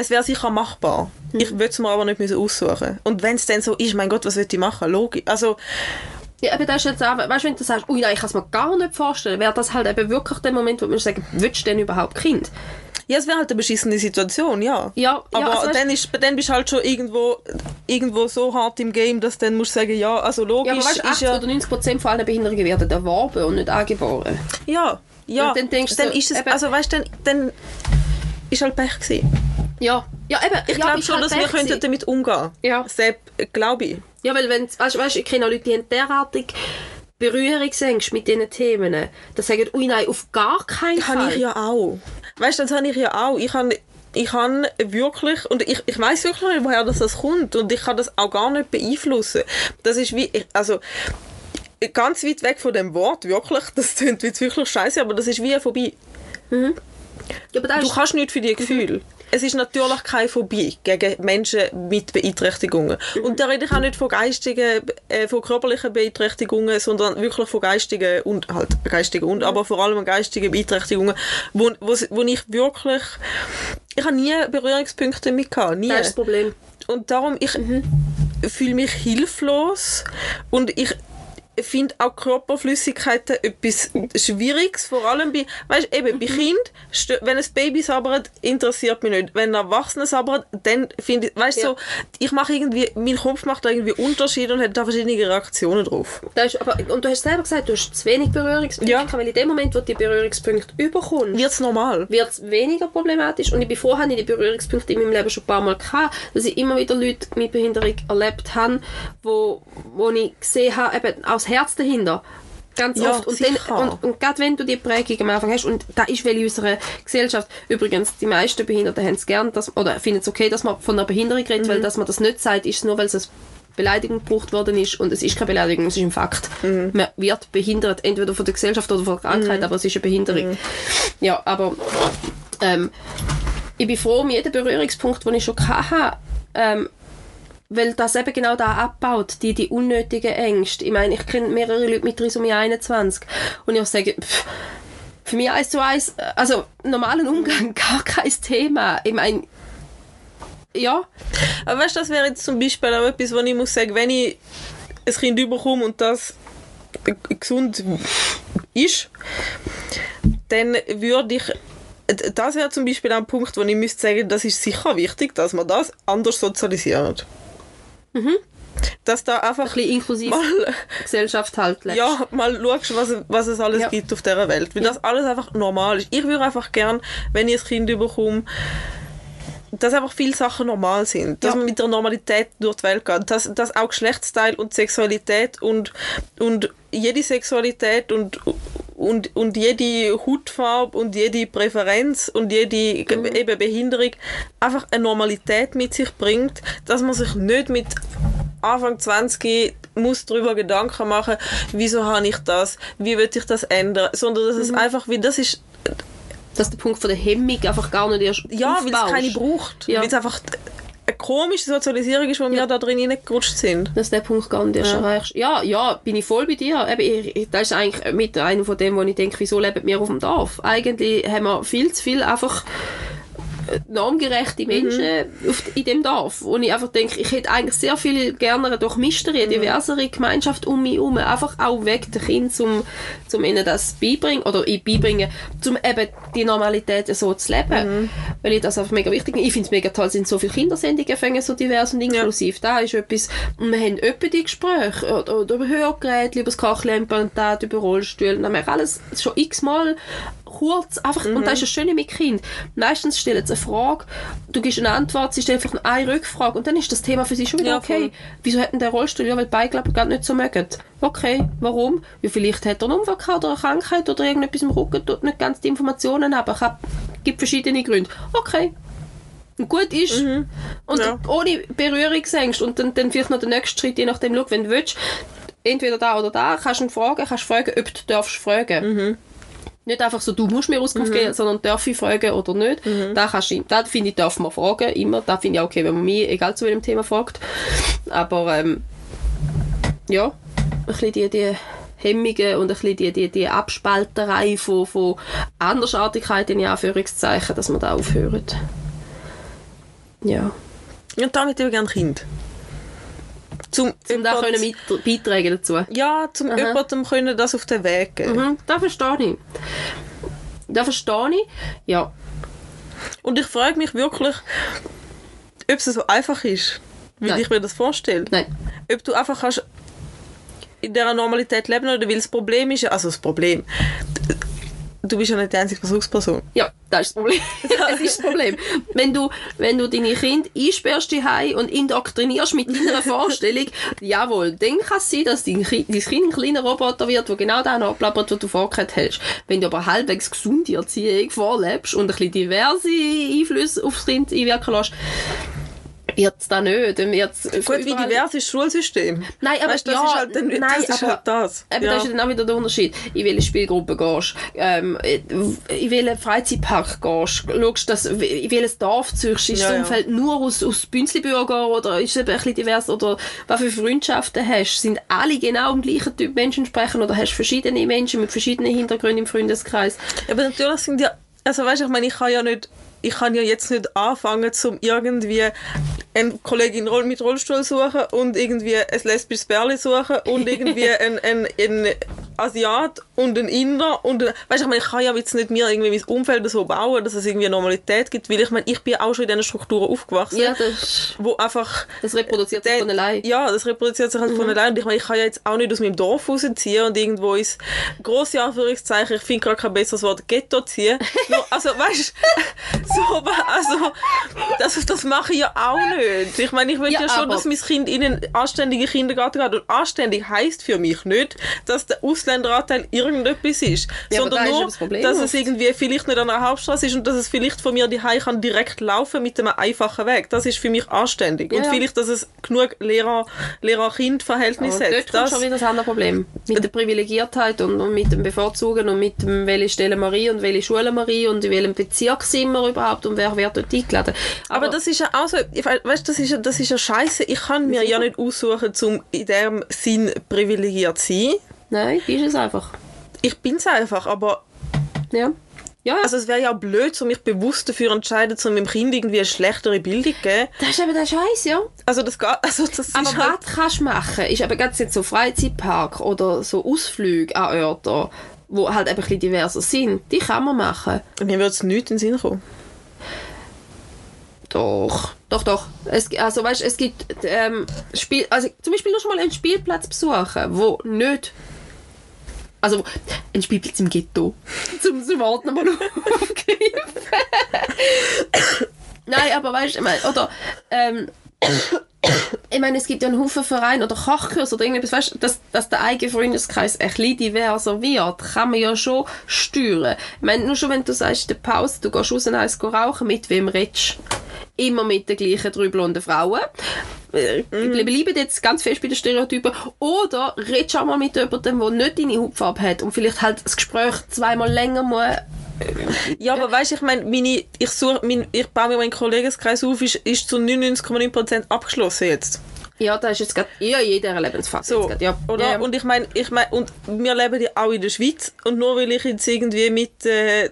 es wäre sicher machbar. Ich würde es mir aber nicht müssen aussuchen. Und wenn es dann so ist, mein Gott, was will ich machen? Logisch. Also, Ja, aber das ist jetzt auch, weißt du, wenn du sagst, ui, nein, ich kann es mir gar nicht vorstellen, wäre das halt eben wirklich der Moment, wo man sagen, willst du denn überhaupt Kind? ja, es wäre halt eine beschissene Situation, ja. Ja, ja, aber also weißt- dann, ist, dann bist du halt schon irgendwo, irgendwo so hart im Game, dass du dann musst sagen, ja, also logisch Ja, aber weißt, du, ist 80 ja... oder 90 Prozent von allen Behinderungen werden erworben und nicht angeboren. Ja, ja. Und dann denkst du, ist es, also weißt du, dann, dann ist halt Pech gewesen. Ja, ja eben. Ich ja, glaube schon, dass wir könnten damit umgehen. Ja. Sepp, glaube ich. Ja, weil wenn, weißt, weißt, ich kenne Leute, die haben derartig Berührungsängste mit diesen Themen. Die sagen, ui nein, auf gar keinen Habe Fall. ich ja auch. Weißt du, das habe ich ja auch. Ich habe ich habe wirklich, und ich, ich weiß wirklich nicht, woher das, das kommt, und ich kann das auch gar nicht beeinflussen. Das ist wie, also, ganz weit weg von dem Wort, wirklich, das klingt jetzt wirklich scheiße, aber das ist wie vorbei. ja, aber das Du kannst nicht für die Gefühle. Es ist natürlich keine Phobie gegen Menschen mit Beeinträchtigungen. Und da rede ich auch nicht von geistigen, äh, von körperlichen Beeinträchtigungen, sondern wirklich von geistigen und halt geistigen und, aber vor allem geistigen Beeinträchtigungen, wo, wo, wo ich wirklich, ich habe nie Berührungspunkte mit gehabt, nie. das ist das Problem. Und darum, ich fühle mich hilflos und ich finde auch Körperflüssigkeiten etwas Schwieriges, vor allem bei, weißt, eben bei Kind, stö- wenn ein Baby sabbert, interessiert mich nicht. Wenn ein Erwachsener sabbert, dann finde ich, weißt Ja. so, ich mache irgendwie, mein Kopf macht da irgendwie Unterschiede und hat da verschiedene Reaktionen drauf. Das ist, aber, und du hast selber gesagt, du hast zu wenig Berührungspunkte, Ja. weil in dem Moment, wo du die Berührungspunkte überkommst, Wird's normal? wird es weniger problematisch. Und ich bin vorher die Berührungspunkte in meinem Leben schon ein paar Mal gehabt, dass ich immer wieder Leute mit Behinderung erlebt habe, wo, wo ich gesehen habe, eben das Herz dahinter. Ganz Ja, oft. Und, dann, und, und gerade wenn du die Prägung am Anfang hast, und da ist, weil in unserer Gesellschaft, übrigens, die meisten Behinderten haben es gern, dass, oder finden es okay, dass man von einer Behinderung redet, Mhm. weil dass man das nicht sagt, ist nur, weil es als Beleidigung gebraucht worden ist. Und es ist keine Beleidigung, es ist ein Fakt. Mhm. Man wird behindert, entweder von der Gesellschaft oder von der Krankheit, aber es ist eine Behinderung. Mhm. Ja, aber ähm, ich bin froh um jeden Berührungspunkt, den ich schon hatte, ähm, weil das eben genau da abbaut, die, die unnötigen Ängste. Ich meine, ich kenne mehrere Leute mit Trisomie 21 und ich sage, pff, für mich eins zu eins, also normalen Umgang, gar kein Thema. Ich meine, ja, Aber weißt du, das wäre jetzt zum Beispiel auch etwas, wo ich muss sagen, wenn ich ein Kind überkomme und das gesund ist, dann würde ich das wäre zum Beispiel ein Punkt, wo ich müsste sagen, das ist sicher wichtig, dass man das anders sozialisiert. Dass da einfach ein bisschen inklusiv mal, Gesellschaft halt lebst. ja, mal schaust, was, was es alles Ja. gibt auf dieser Welt. Weil das alles einfach normal ist. Ich würde einfach gern, wenn ich ein Kind bekomme, dass einfach viele Sachen normal sind. Dass Ja. man mit der Normalität durch die Welt geht. Dass, dass auch Geschlechtsteil und Sexualität und, und jede Sexualität und, und, und jede Hautfarbe und jede Präferenz und jede eben Behinderung einfach eine Normalität mit sich bringt, dass man sich nicht mit Anfang 20 muss darüber Gedanken machen, wieso habe ich das, wie will ich das ändern, sondern dass es einfach wie, das ist, Dass der Punkt von der Hemmung einfach gar nicht erst ja, weil es keine braucht, Ja. weil es einfach eine komische Sozialisierung ist, wo wir da drin reingerutscht sind. dass du den Punkt gar nicht erst Ja. erreichst. Ja, ja, bin ich voll bei dir. Eben, ich, das ist eigentlich mit einem von dem, wo ich denke, wieso leben wir auf dem Dorf? Eigentlich haben wir viel zu viel einfach normgerechte Menschen auf, in dem Dorf. Und ich einfach denke, ich hätte eigentlich sehr viel gerne eine durchmischtere, diversere Gemeinschaft um mich herum. Einfach auch weg der Kind, zum, zum ihnen das beibringen, oder ich beibringen, zum eben die Normalität so zu leben. Weil ich das einfach mega wichtig finde. Ich finde es mega toll, sind so viele Kindersendungen fängen so divers und inklusiv. Da ist etwas, und wir haben öppe die Gespräche, oder, oder über Hörgeräte, über das Kachelimplantat, über Rollstühle, dann haben wir alles schon x-mal kurz, einfach, und das ist das Schöne mit Kind. Meistens stellen sie eine Frage, du gibst eine Antwort, sie stellen einfach nur eine Rückfrage und dann ist das Thema für sie schon wieder Ja, okay. voll. Wieso hat denn der Rollstuhl? Ja, weil die ich, gar nicht so mögen. Okay, warum? Ja, vielleicht hat er einen Unfall gehabt oder eine Krankheit oder irgendetwas im Rücken, tut nicht ganz die Informationen haben. Es gibt verschiedene Gründe. Okay. Gut ist. Und Ja. ohne Berührungsängste. Und dann, dann vielleicht noch der nächste Schritt, je nachdem, schau, wenn du willst, entweder da oder da, kannst du ihn fragen, kannst fragen, ob du darfst fragen. Nicht einfach so, du musst mir Auskunft geben, sondern darf ich fragen oder nicht. Da kannst du, da finde ich, darf man fragen, immer. Da finde ich auch okay, wenn man mich, egal zu welchem Thema fragt. Aber ähm, ja, ein bisschen die, die Hemmungen und ein bisschen die, die, die Abspalterei von, von Andersartigkeit in Anführungszeichen, dass man da aufhört. Ja. Und damit eben gerne Kind. Zum, Um da können mit, beitragen dazu. Ja, zum Aha. jemandem können das auf den Weg geben. Mhm, das verstehe ich. Das verstehe ich. Ja. Und ich frage mich wirklich, ob es so einfach ist, wie Nein. ich mir das vorstelle. Nein. Ob du einfach kannst in dieser Normalität leben oder weil das Problem ist, also das Problem, du bist ja nicht die einzige Versuchsperson. Ja, das ist das Problem. das ist das Problem. Wenn du, wenn du deine Kinder einsperrst daheim und indoktrinierst mit deiner Vorstellung, jawohl, dann kann es sein, dass dein, Ki- dein Kind ein kleiner Roboter wird, der genau das nachplappert, was du vorgehört hast. Wenn du aber halbwegs gesunde Erziehung vorlebst und ein bisschen diverse Einflüsse aufs Kind einwirken lässt, es da nicht. Dann wird's Gut, wie divers ist das Schulsystem? Nein, aber weißt, das ja, ist halt, dann, nein, das ist aber- halt das. Eben, ja. das ist dann auch wieder der Unterschied. In welche Spielgruppe gehst ähm, in welchen Freizeitpark gehst schaust, dass, in welches Dorf ziehst Ist Ja, das ja. Umfeld nur aus, aus Bünzlibürger oder ist es ein bisschen divers? Oder was für Freundschaften hast Sind alle genau im gleichen Typ Menschen sprechen oder hast du verschiedene Menschen mit verschiedenen Hintergründen im Freundeskreis? Aber natürlich sind ja, also weißt du, ich meine, ich kann ja nicht, ich kann ja jetzt nicht anfangen, zum irgendwie eine Kollegin mit Rollstuhl suchen und irgendwie ein lesbisches Bärli suchen und irgendwie ein, ein, ein Asiat und ein Inder und ein, weißt ich meine, ich kann ja jetzt nicht mir irgendwie mein Umfeld so bauen, dass es irgendwie eine Normalität gibt, weil ich meine, ich bin auch schon in diesen Strukturen aufgewachsen, Ja, das, wo einfach das reproduziert sich von allein. Ja, das reproduziert sich halt von allein. Und ich meine, ich kann ja jetzt auch nicht aus meinem Dorf rausziehen und irgendwo ins grosse Anführungszeichen, ich finde gerade kein besseres Wort, Ghetto ziehen. Nur, also, weißt du, so, also, das, das mache ich ja auch nicht. Ich meine, ich will Ja, ja, schon, dass mein Kind in einen anständigen Kindergarten geht. Und anständig heisst für mich nicht, dass der Ausländeranteil irgendetwas ist. Ja, sondern da ist nur, das dass es irgendwie vielleicht nicht an der Hauptstraße ist und dass es vielleicht von mir die kann direkt laufen mit einem einfachen Weg. Das ist für mich anständig. Und Ja. vielleicht, dass es genug Lehrer- Lehrer-Kind-Verhältnis Und hat. Das, schon wieder das andere Problem. Mit der Privilegiertheit und, und mit dem Bevorzugen und mit dem, welche Stelle Marie und welche Schule Marie und in welchem Bezirk sind wir überhaupt und wer wird dort eingeladen. aber das ist ja auch so, ich we- weißt, das ist ja, das ist ja scheiße. Ich kann mir ja nicht aussuchen, um in dem Sinn privilegiert zu sein. Nein, ist es einfach. Ich bin es einfach, aber Ja. Ja, also es wäre ja blöd, um mich bewusst dafür zu entscheiden, um meinem Kind irgendwie eine schlechtere Bildung zu geben. das ist eben der Scheiß, ja. Also das geht, also das Aber halt, was kannst du machen, ist eben ganz jetzt so Freizeitpark oder so Ausflüge an Orte, wo halt eben ein bisschen diverser sind. Die kann man machen. mir würde es nichts in den Sinn kommen. Doch, doch, doch. Es, also weißt, es gibt ähm, Spiel, also zum Beispiel nur schon mal einen Spielplatz besuchen, wo nicht also ein Spielplatz im Ghetto. Zum, zum Wort nochmal aufgreifen. Nein, aber weißt du, ich meine, oder ähm, ich meine, es gibt ja einen Haufen Vereine oder Kochkurs oder irgendetwas, weißt du, dass, dass der eigene Freundeskreis ein bisschen diverser wird, kann man ja schon steuern. Ich meine, nur schon wenn du sagst, der Pause, du gehst raus und rauchen, mit wem redest du? Immer mit den gleichen drei blonden Frauen. Äh, Wir bleiben jetzt ganz fest bei den Stereotypen. Oder redest auch mal mit jemandem, der nicht deine Hautfarbe hat und vielleicht halt das Gespräch zweimal länger muss Ja, aber weißt du, ich meine, meine, ich, suche, mein, ich baue mir meinen Kollegenkreis auf, ist, ist zu 99,9% abgeschlossen jetzt. Ja, das ist jetzt gerade ja, in jeder Lebensphase. So, grad, ja. oder? Ja, ja. Und ich meine, ich mein, und wir leben ja auch in der Schweiz und nur weil ich jetzt irgendwie mit, äh,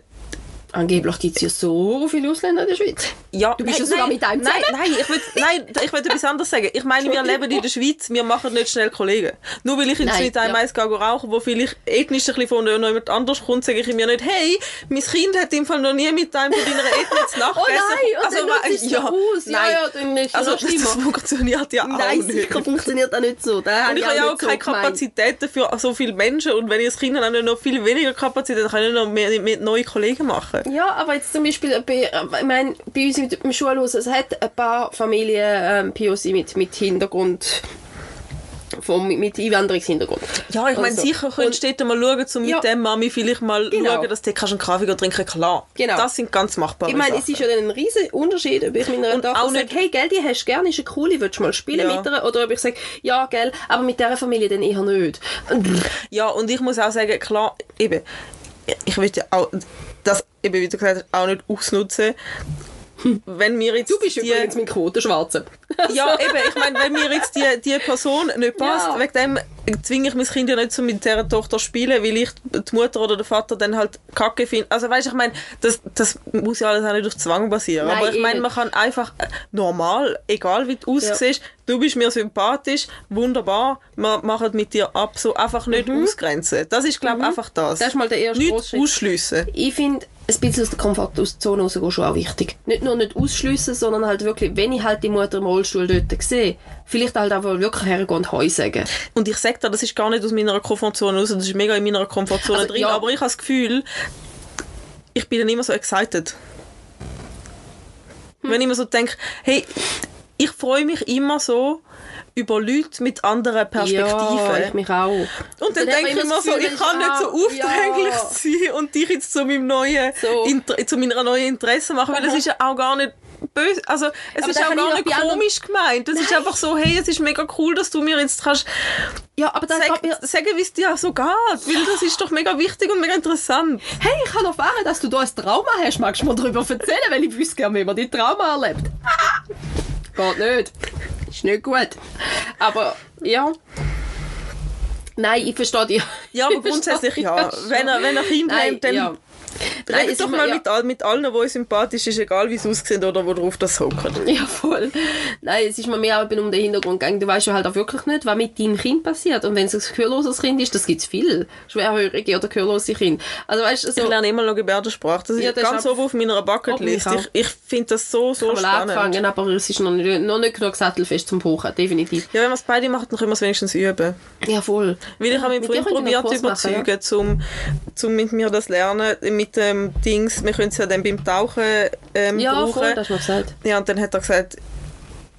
Angeblich gibt es ja so viele Ausländer in der Schweiz. ja, Du bist nein, ja sogar nein, mit einem nein, zusammen. nein, ich will, nein, ich will etwas anderes sagen. Ich meine, wir leben in der Schweiz, wir machen nicht schnell Kollegen. Nur weil ich Nein, mit einem ja. eins gehe rauchen, wo vielleicht ethnisch ein bisschen von jemand anders kommt, sage ich mir nicht, hey, mein Kind hat im Fall noch nie mit einem von deiner Ethnie zu Nacht Oh nein, also, dann nutzt es so ja, aus. Ja, nein. ja, dann ist also das schlimmer. funktioniert ja auch Nein, nicht. sicher funktioniert das nicht so. Das Und ich habe ja auch so keine gemeint. Kapazität dafür, so viele Menschen. Und wenn ich das Kind habe, ich noch viel weniger Kapazität, dann kann ich noch mehr, mehr neue Kollegen machen. Ja, aber jetzt zum Beispiel bei, ich meine, bei uns mit dem Schulhaus, es hat ein paar Familien ähm, POC mit, mit Hintergrund, von, mit, mit Einwanderungshintergrund. Ja, ich meine, Also, sicher könntest du dort mal schauen, um Ja. mit dem Mami vielleicht mal Genau. schauen, dass du einen Kaffee trinken klar. Genau. Das sind ganz machbare Ich meine, Sachen. es ist ja dann ein riesen Unterschied, ob ich meiner Tochter auch sage, nicht- hey, gell, die hast du gerne, ist eine coole, willst du mal spielen Ja. mit ihr? Oder ob ich sage, ja, gell, aber mit dieser Familie dann eher nicht. Ja, und ich muss auch sagen, klar, eben, ich ja auch das, eben, wie du gesagt hast, auch nicht ausnutzen. Wenn wir jetzt Du bist übrigens mein Quotenschwarzer. Ja, eben, ich meine, wenn mir jetzt die, die Person nicht passt, Ja. wegen dem zwinge ich mein Kind ja nicht so mit dieser Tochter spielen, weil ich die Mutter oder der Vater dann halt kacke finde. Also weißt du, ich meine, das, das muss ja alles auch nicht durch Zwang basieren. Nein, Aber ich meine, man kann einfach äh, normal, egal wie du aussiehst, du bist mir sympathisch, wunderbar, wir machen mit dir ab, so einfach nicht ausgrenzen. Das ist, glaube ich, einfach das. Mhm. Das ist mal der erste nicht ausschliessen. Ich finde, ein bisschen aus der Komfortzone rausgehen schon auch wichtig. Nicht nur nicht ausschliessen, sondern halt wirklich, wenn ich halt die Mutter im Rollstuhl dort sehe, vielleicht halt auch wirklich hergehen und Heu sagen. Und ich sage dir, das ist gar nicht aus meiner Komfortzone raus, das ist mega in meiner Komfortzone Also, drin, ja. aber ich habe das Gefühl, ich bin dann immer so excited. Hm. Wenn ich mir so denke, hey, ich freue mich immer so über Leute mit anderen Perspektiven. Ja, ich mich auch. und dann Dann denke ich das so, ich kann nicht so ah, aufdringlich ja. sein und dich jetzt zu meinem neuen, So. Zu meiner neuen Interesse machen, weil das ist ja auch gar nicht böse, also es Aber ist auch gar nicht komisch gemeint. Das ist einfach so, hey, es ist mega cool, dass du mir jetzt kannst Ja, aber dann Sag, mir, sagen, wie es dir so geht, weil das ist doch mega wichtig und mega interessant. hey, ich habe erfahren, dass du da ein Trauma hast. Magst du mir darüber erzählen? Weil ich wüsste gerne, wie man die Trauma erlebt. Geht nicht. Ist nicht gut. Aber, ja. Nein, ich verstehe dich. Ja, aber grundsätzlich ja. Wenn er, wenn er Kind hat, dann ja. Nein, redet es doch ist mal ja. mit, all, mit allen, die sympathisch ist, egal wie sie aussehen oder wo drauf das hocken. Ja, voll. Nein, es ist mir mehr eben um den Hintergrund gegangen. Du weißt ja halt auch wirklich nicht, was mit deinem Kind passiert. Und wenn es ein gehörloses Kind ist, das gibt es viel. Schwerhörige oder gehörlose Kinder. Also weißt du, so, Ich lerne immer noch Gebärdensprache. Das ist Ja, das ganz ist oben auf meiner Bucketlist. Ich, ich finde das so, so kann man spannend. anfangen, aber es ist noch nicht, noch nicht genug sattelfest zum Pochen, definitiv. Ja, wenn wir es beide machen, dann können wir es wenigstens üben. Ja, voll. Weil ich habe mich noch probiert zu überzeugen, zum, zum mit mir das lernen, mit dem Dings, wir können es ja dann beim Tauchen ähm, Ja, brauchen. voll, das hast du gesagt. Ja, und dann hat er gesagt,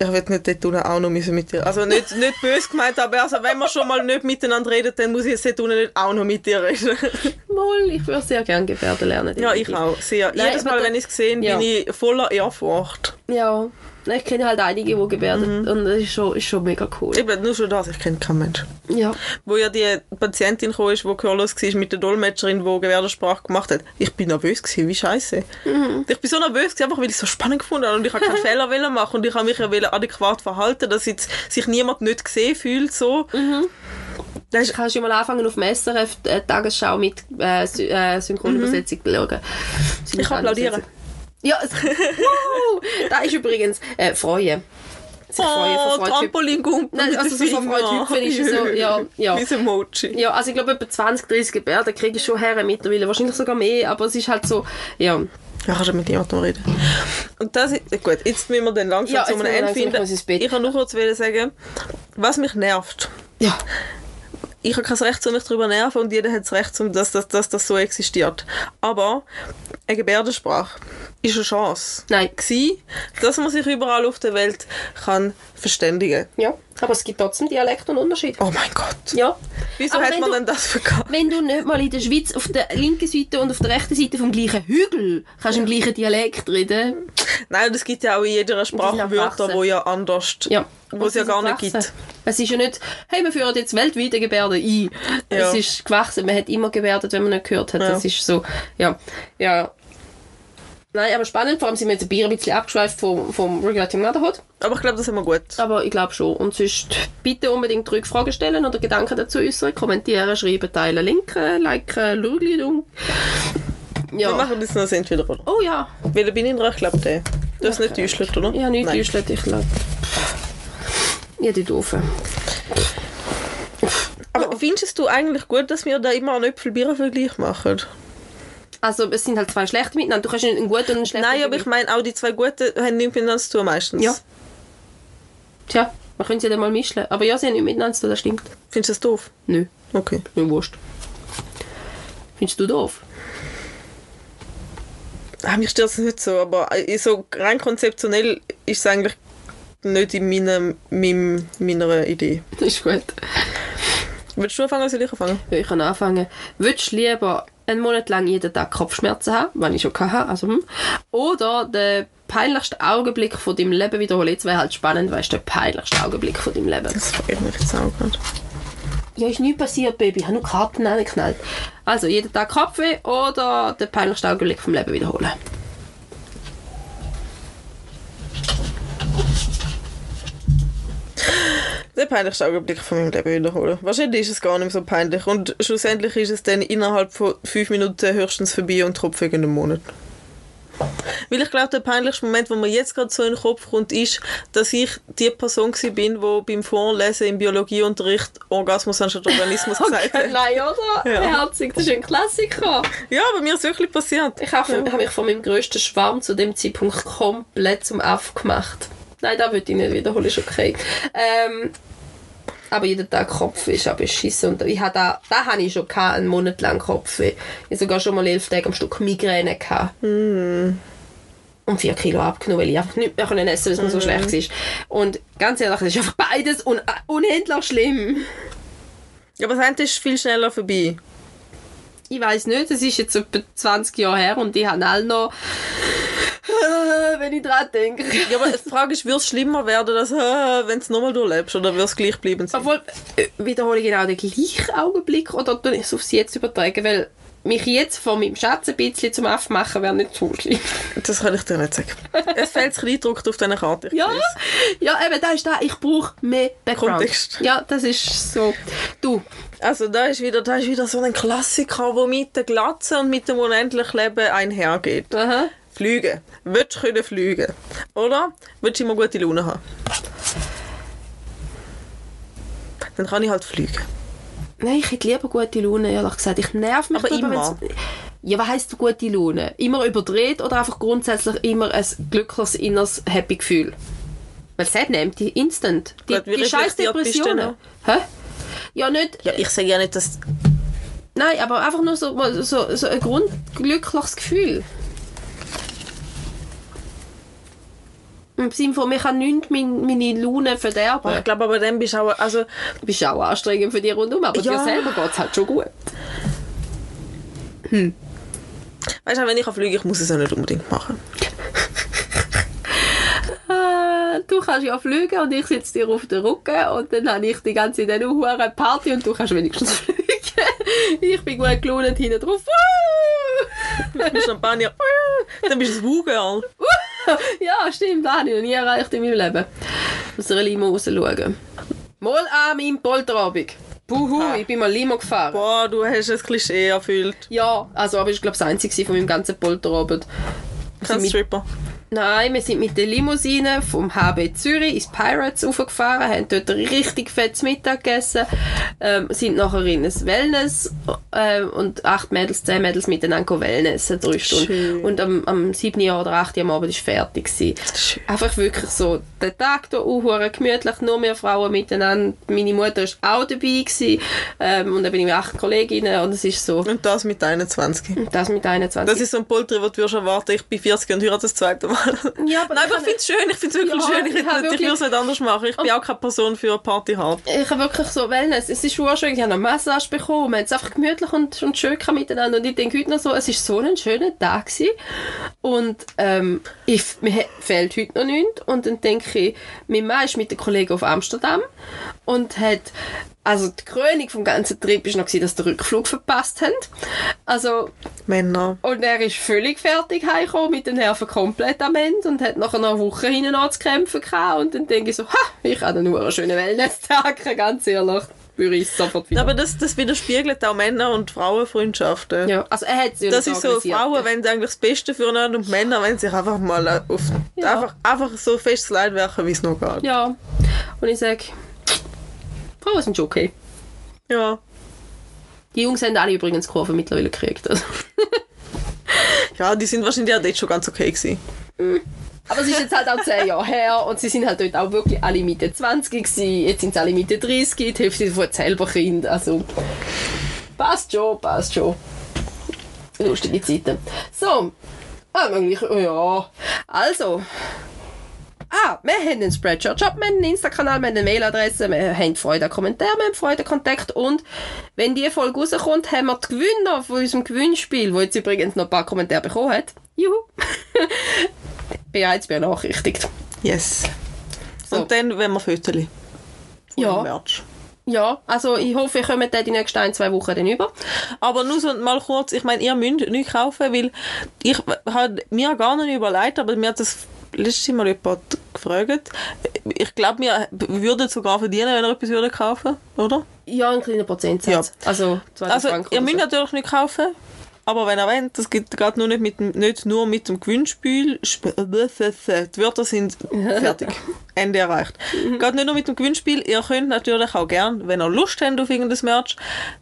ich will nicht dort unten auch noch müssen mit dir. Also nicht, nicht böse gemeint, aber also, wenn wir schon mal nicht miteinander reden, dann muss ich jetzt dort unten nicht auch noch mit dir reden. Mal, ich würde sehr gerne Gebärden lernen. ja, ich auch. Sehr. Nein, Jedes Mal, wenn ich es sehe, Ja. bin ich voller Ehrfurcht. Ja, Nein, ich kenne halt einige, die gebärden. Und das ist schon, ist schon mega cool. Eben, nur schon das, ich kenne keinen Mensch. Ja. Wo ja die Patientin kam, die gehörlos war, mit der Dolmetscherin, die Gebärdensprache gemacht hat. Ich bin nervös gewesen, wie scheiße. Mhm. Ich bin so nervös gewesen, einfach weil ich es so spannend gefunden habe und ich habe keinen Fehler wollen machen und ich habe mich ja adäquat verhalten, dass jetzt sich niemand nicht gesehen fühlt so. Mhm. Das ist, Kannst du mal anfangen auf dem SRF Tagesschau mit äh, äh, Synchronübersetzung schauen? ich applaudiere. Ja, wow, da ist übrigens äh, Freuen. Sich freuen, Oh. Trampolingumpen Nein, also so hüpfen ist es so, ja, ja. Wie ein Emoji. Ja, also ich glaube etwa 20, 30 Gebärden kriege ich schon her mittlerweile, wahrscheinlich sogar mehr, aber es ist halt so, ja. Ja, kannst du mit jemandem reden. Und das ist, gut, jetzt müssen wir dann langsam Ja, zu einem Ende finden. ich. Ich kann nur kurz sagen, was mich nervt. Ja. Ich habe kein Recht, um mich darüber zu nerven und jeder hat das Recht, um dass, dass, dass das so existiert. Aber eine Gebärdensprache ist eine Chance. Nein. Gewesen, dass man sich überall auf der Welt kann verständigen Ja, aber es gibt trotzdem Dialekt und Unterschied. Oh mein Gott. Ja. Wieso Aber hat man du- denn das vergessen? Wenn du nicht mal in der Schweiz auf der linken Seite und auf der rechten Seite vom gleichen Hügel kannst im gleichen Dialekt reden. Nein, es gibt ja auch in jeder Sprache Wörter, die ja anders, Ja. wo es ja gar nicht gibt. Es ist ja nicht, hey, wir führen jetzt weltweit eine Gebärde ein. Ja. Es ist gewachsen. Man hat immer gebärdet, wenn man nicht gehört hat. Ja. Das ist so, ja. Ja. Nein, aber spannend. Vor allem sind wir jetzt ein Bier ein bisschen abgeschweift vom, vom Regulating Motherhood. Aber ich glaube, das ist immer gut. Aber ich glaube schon. Und sonst bitte unbedingt Rückfragen stellen oder Gedanken dazu äußern, kommentieren, schreiben, teilen, linken, liken, schauen. Wir Ja. machen das noch das entweder oder. Oh ja. Welcher bin ich dran? Ich glaube, der. Du hast nicht getäuscht, oder? Ja, nicht. Düschlet, ich glaube. Ja, die doofen. Aber findest du eigentlich gut, dass wir da immer einen Äpfel-Bier-Vergleich machen? Also, es sind halt zwei schlechte miteinander. Du kannst nicht einen guten und einen schlechten. Nein, aber ich meine, auch die zwei Guten haben nichts miteinander zu tun meistens. Ja. Tja, man könnte sie dann mal mischen. Aber ja, sie haben nicht miteinander zu tun, das stimmt. Findest du das doof? Nö, Okay. mir wurscht. Findest du doof? Ah, mich stört es nicht so, aber äh, so rein konzeptionell ist es eigentlich nicht in meinem, meinem, meiner Idee. Das ist gut. Willst du anfangen oder soll ich anfangen? Ja, ich kann anfangen. Würdest du lieber einen Monat lang jeden Tag Kopfschmerzen haben, wenn ich schon hatte, also hm, oder den peinlichsten Augenblick von deinem Leben wiederholen? Jetzt wäre halt spannend, weißt du, der peinlichste Augenblick von deinem Leben. Das ich mich jetzt auch gerade. Ja, ist nichts passiert, Baby. Ich habe nur Karten angeknallt. Also, jeden Tag Kopfweh oder den peinlichsten Augenblick vom Leben wiederholen. Den peinlichsten Augenblick von meinem Leben wiederholen. Wahrscheinlich ist es gar nicht so peinlich. Und schlussendlich ist es dann innerhalb von fünf Minuten höchstens vorbei und tropft wegen einem Monat. Weil ich glaube, der peinlichste Moment, wo mir jetzt gerade so in den Kopf kommt, ist, dass ich die Person war, bin, die beim Vorlesen im Biologieunterricht Orgasmus anstatt Organismus gesagt hat. Nein, oder? Ja. Herzig, das ist ein Klassiker. Ja, bei mir ist es wirklich passiert. Ich habe hab mich von meinem grössten Schwarm zu dem Zeitpunkt komplett zum Aff gemacht. Nein, das würde ich nicht wiederholen, ist okay. Ähm, aber jeden Tag Kopfweh ist auch beschissen. Und ich habe da, da habe ich schon gehabt, einen Monat lang Kopfweh. Ich habe sogar schon mal elf Tage am Stück Migräne gehabt. Und vier Kilo abgenommen, weil ich einfach nicht mehr essen weil es mir so schlecht war. Und ganz ehrlich, das ist einfach beides un unendlich schlimm. Ja, aber das eine ist viel schneller vorbei. Ich weiß nicht, es ist jetzt etwa 20 Jahre her und ich habe alle noch, wenn ich dran denke. Ja, aber die Frage ist, wird es schlimmer werden, dass, äh, wenn du es nochmal durchlebst, oder wird es gleich bleiben sein? Obwohl, äh, wiederhole ich genau den gleichen Augenblick oder tue ich es aufs Jetzt übertragen? Weil mich jetzt von meinem Schatz ein bisschen zum Aufmachen wäre nicht so schlimm. Das kann ich dir nicht sagen. es fehlt das Kleingedruckt auf diesen Karte. Ja, ja, eben, da ist da. Ich brauche mehr Background. Kontext. Ja, das ist so. Du, Also da ist, wieder, da ist wieder so ein Klassiker, der mit der Glatze und mit dem unendlichen Leben einhergeht. aha. Fliegen. Willst du können fliegen? Oder? Willst du immer gute Laune haben? Dann kann ich halt fliegen. Nein, ich hätte lieber gute Laune, ehrlich gesagt. Ich nerv mich Aber immer. wenn's- Ja, was heisst gute Laune? Immer überdreht oder einfach grundsätzlich immer ein glückliches, inneres Happy Gefühl? Weil das nimmt die instant. Die, Gut, die scheiß Depressionen. Hä? Ja, nicht... Ja, ich sage ja nicht, dass... Nein, aber einfach nur so, so, so ein grundglückliches Gefühl. Im Sinne von, mir kann nichts mein, meine Laune verderben. Ich glaube, aber dann bist du auch... Also, bist auch anstrengend für dich rundum, aber Ja. dir selber geht es halt schon gut. weißt du, wenn ich kann fliegen ich muss es ja nicht unbedingt machen. Du kannst ja fliegen und ich sitze dir auf den Rücken und dann habe ich die ganze Zeit eine Party und du kannst wenigstens fliegen. ich bin gut gelaunt hinten drauf. Champagner... Dann bist du ein Woo-Girl. ja, stimmt, das habe ich noch nie erreicht in meinem Leben. Aus einer Limo rausschauen. Mal an meinem Polterabend. Puhu, Ah. ich bin mal Limo gefahren. Boah, du hast ein Klischee erfüllt. Ja, also aber ich glaube das einzige von meinem ganzen Polterabend. Kein Stripper. Nein, wir sind mit der Limousine vom HB Zürich ins Pirates raufgefahren, haben dort ein richtig fettes Mittag gegessen, ähm, sind nachher in ein Wellness ähm, und acht Mädels, zehn Mädels miteinander Wellnessen, drei Stunden. Schön. Und am, am 7. Jahr oder 8. am Abend ist fertig gewesen. Schön. Einfach wirklich so, der Tag hier auch gemütlich, nur mehr Frauen miteinander. Meine Mutter war auch dabei gewesen, ähm, und dann bin ich mit acht Kolleginnen und es ist so, Und das mit 21. das mit 21. Das ist so ein Polter, den du erwarten, ich bin 40 und heirate das zweite Mal. Ja, aber Nein, ich aber ich finde es schön, ich finde es wirklich Ja, schön. Ich, ich hätte- ich wirklich- es nicht anders machen. Ich bin auch keine Person für Party hard. ich habe wirklich so Wellness. Es ist schon schön, ich habe eine Massage bekommen. Wir haben es einfach gemütlich und, und schön miteinander. Und ich denke heute noch so, es ist so ein schöner Tag gewesen. Und ähm, ich, mir fehlt heute noch nichts. Und dann denke ich, mein Mann ist mit den Kollegen auf Amsterdam und hat also die Krönung vom ganzen Trip war noch, gewesen, dass sie den Rückflug verpasst haben. Also, Männer. und er ist völlig fertig heimgekommen, mit den Nerven komplett am Ende und hat nachher noch eine Woche hinten zu kämpfen gehabt. Und dann denke ich so, ha, ich hatte nur einen schönen Wellness-Tag, ganz ehrlich. Würde ich sofort wieder. Aber das, das widerspiegelt auch Männer- und Frauenfreundschaften. ja, also er hat sie Das ist so. Frauen wollen eigentlich das Beste füreinander und Männer wollen sich einfach mal auf, Ja. einfach, einfach so festes Leid werfen, wie es noch geht. Ja, und ich sage, Frauen sind schon okay. Ja. Die Jungs haben alle übrigens Kurve mittlerweile gekriegt. Also. Ja, die sind wahrscheinlich auch dort schon ganz okay gewesen. Aber es ist jetzt halt auch 10 Jahre her und sie sind halt dort auch wirklich alle Mitte 20 gewesen. Jetzt sind sie alle Mitte 30, die Hälfte davon hat selber Kind. Also passt schon, passt schon. Lustige Zeiten. So, eigentlich, ja. Also, Ah, wir haben einen Spreadshirt-Shop, wir haben einen Insta-Kanal, wir haben eine Mailadresse, wir haben Freude an Kommentaren, wir haben Freude an Kontakt und wenn die Folge rauskommt, haben wir die Gewinner von unserem Gewinnspiel, wo jetzt übrigens noch ein paar Kommentare bekommen hat. Juhu! bereits benachrichtigt. Yes. So. Und dann wollen wir Fotos Ja. Merch. Ja, also ich hoffe, ihr kommt dann die nächsten ein, zwei Wochen dann über. Aber nur so mal kurz, ich meine, ihr müsst nichts kaufen, weil ich habe mir gar nicht überlegt, aber mir hat das letztes Mal jemand gefragt. Ich glaube, wir würden sogar verdienen, wenn wir etwas würden kaufen, oder? Ja, ein kleiner Prozentsatz. Also 2000 Also, Franken ihr müsst so. natürlich nicht kaufen. Aber wenn ihr wollt, das geht, geht nur nicht, mit nicht nur mit dem Gewinnspiel. Sp- Die Wörter sind fertig. Ende erreicht. geht nicht nur mit dem Gewinnspiel. Ihr könnt natürlich auch gern, wenn ihr Lust habt auf irgendein Merch,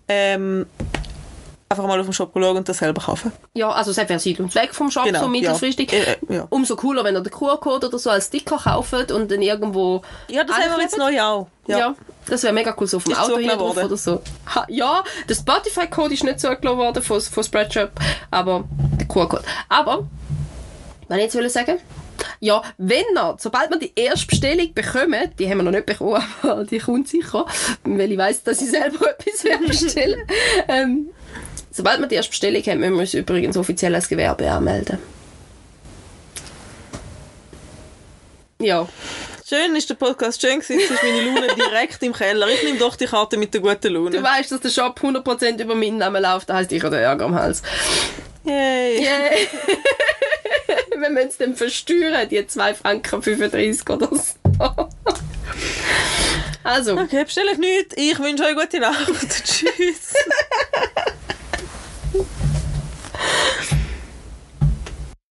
ähm, einfach mal auf den Shop schauen und das selber kaufen. Ja, also es wäre und weg vom Shop, Genau, so mittelfristig. ja. Äh, ja. Umso cooler, wenn ihr den QR-Code oder so als Sticker kauft und dann irgendwo Ja, das haben wir jetzt neu auch. Ja. das wäre mega cool, so auf dem Ist Auto hier drauf worden. oder so. Ha, ja, der Spotify-Code ist nicht zugelassen worden von, von Spreadshirt, aber der QR-Code. Aber, was ich jetzt will sagen, ja, wenn ihr, sobald wir die erste Bestellung bekommen, die haben wir noch nicht bekommen, aber die kommt sicher, weil ich weiss, dass ich selber etwas bestellen ähm, Sobald wir die erste Bestellung haben, müssen wir uns übrigens offiziell als Gewerbe anmelden. Ja. Schön ist der Podcast schön gewesen. Jetzt ist meine Laune direkt im Keller. Ich nehme doch die Karte mit der guten Du Laune. weißt, dass der Shop 100% über meinen Namen läuft, das heisst, ich habe den Ärger am Hals. Yay. Yay! Wenn wir uns dann versteuern, die 2 Franken 35 oder so. Also, Okay, bestelle ich nichts. Ich wünsche euch gute Nacht. Tschüss.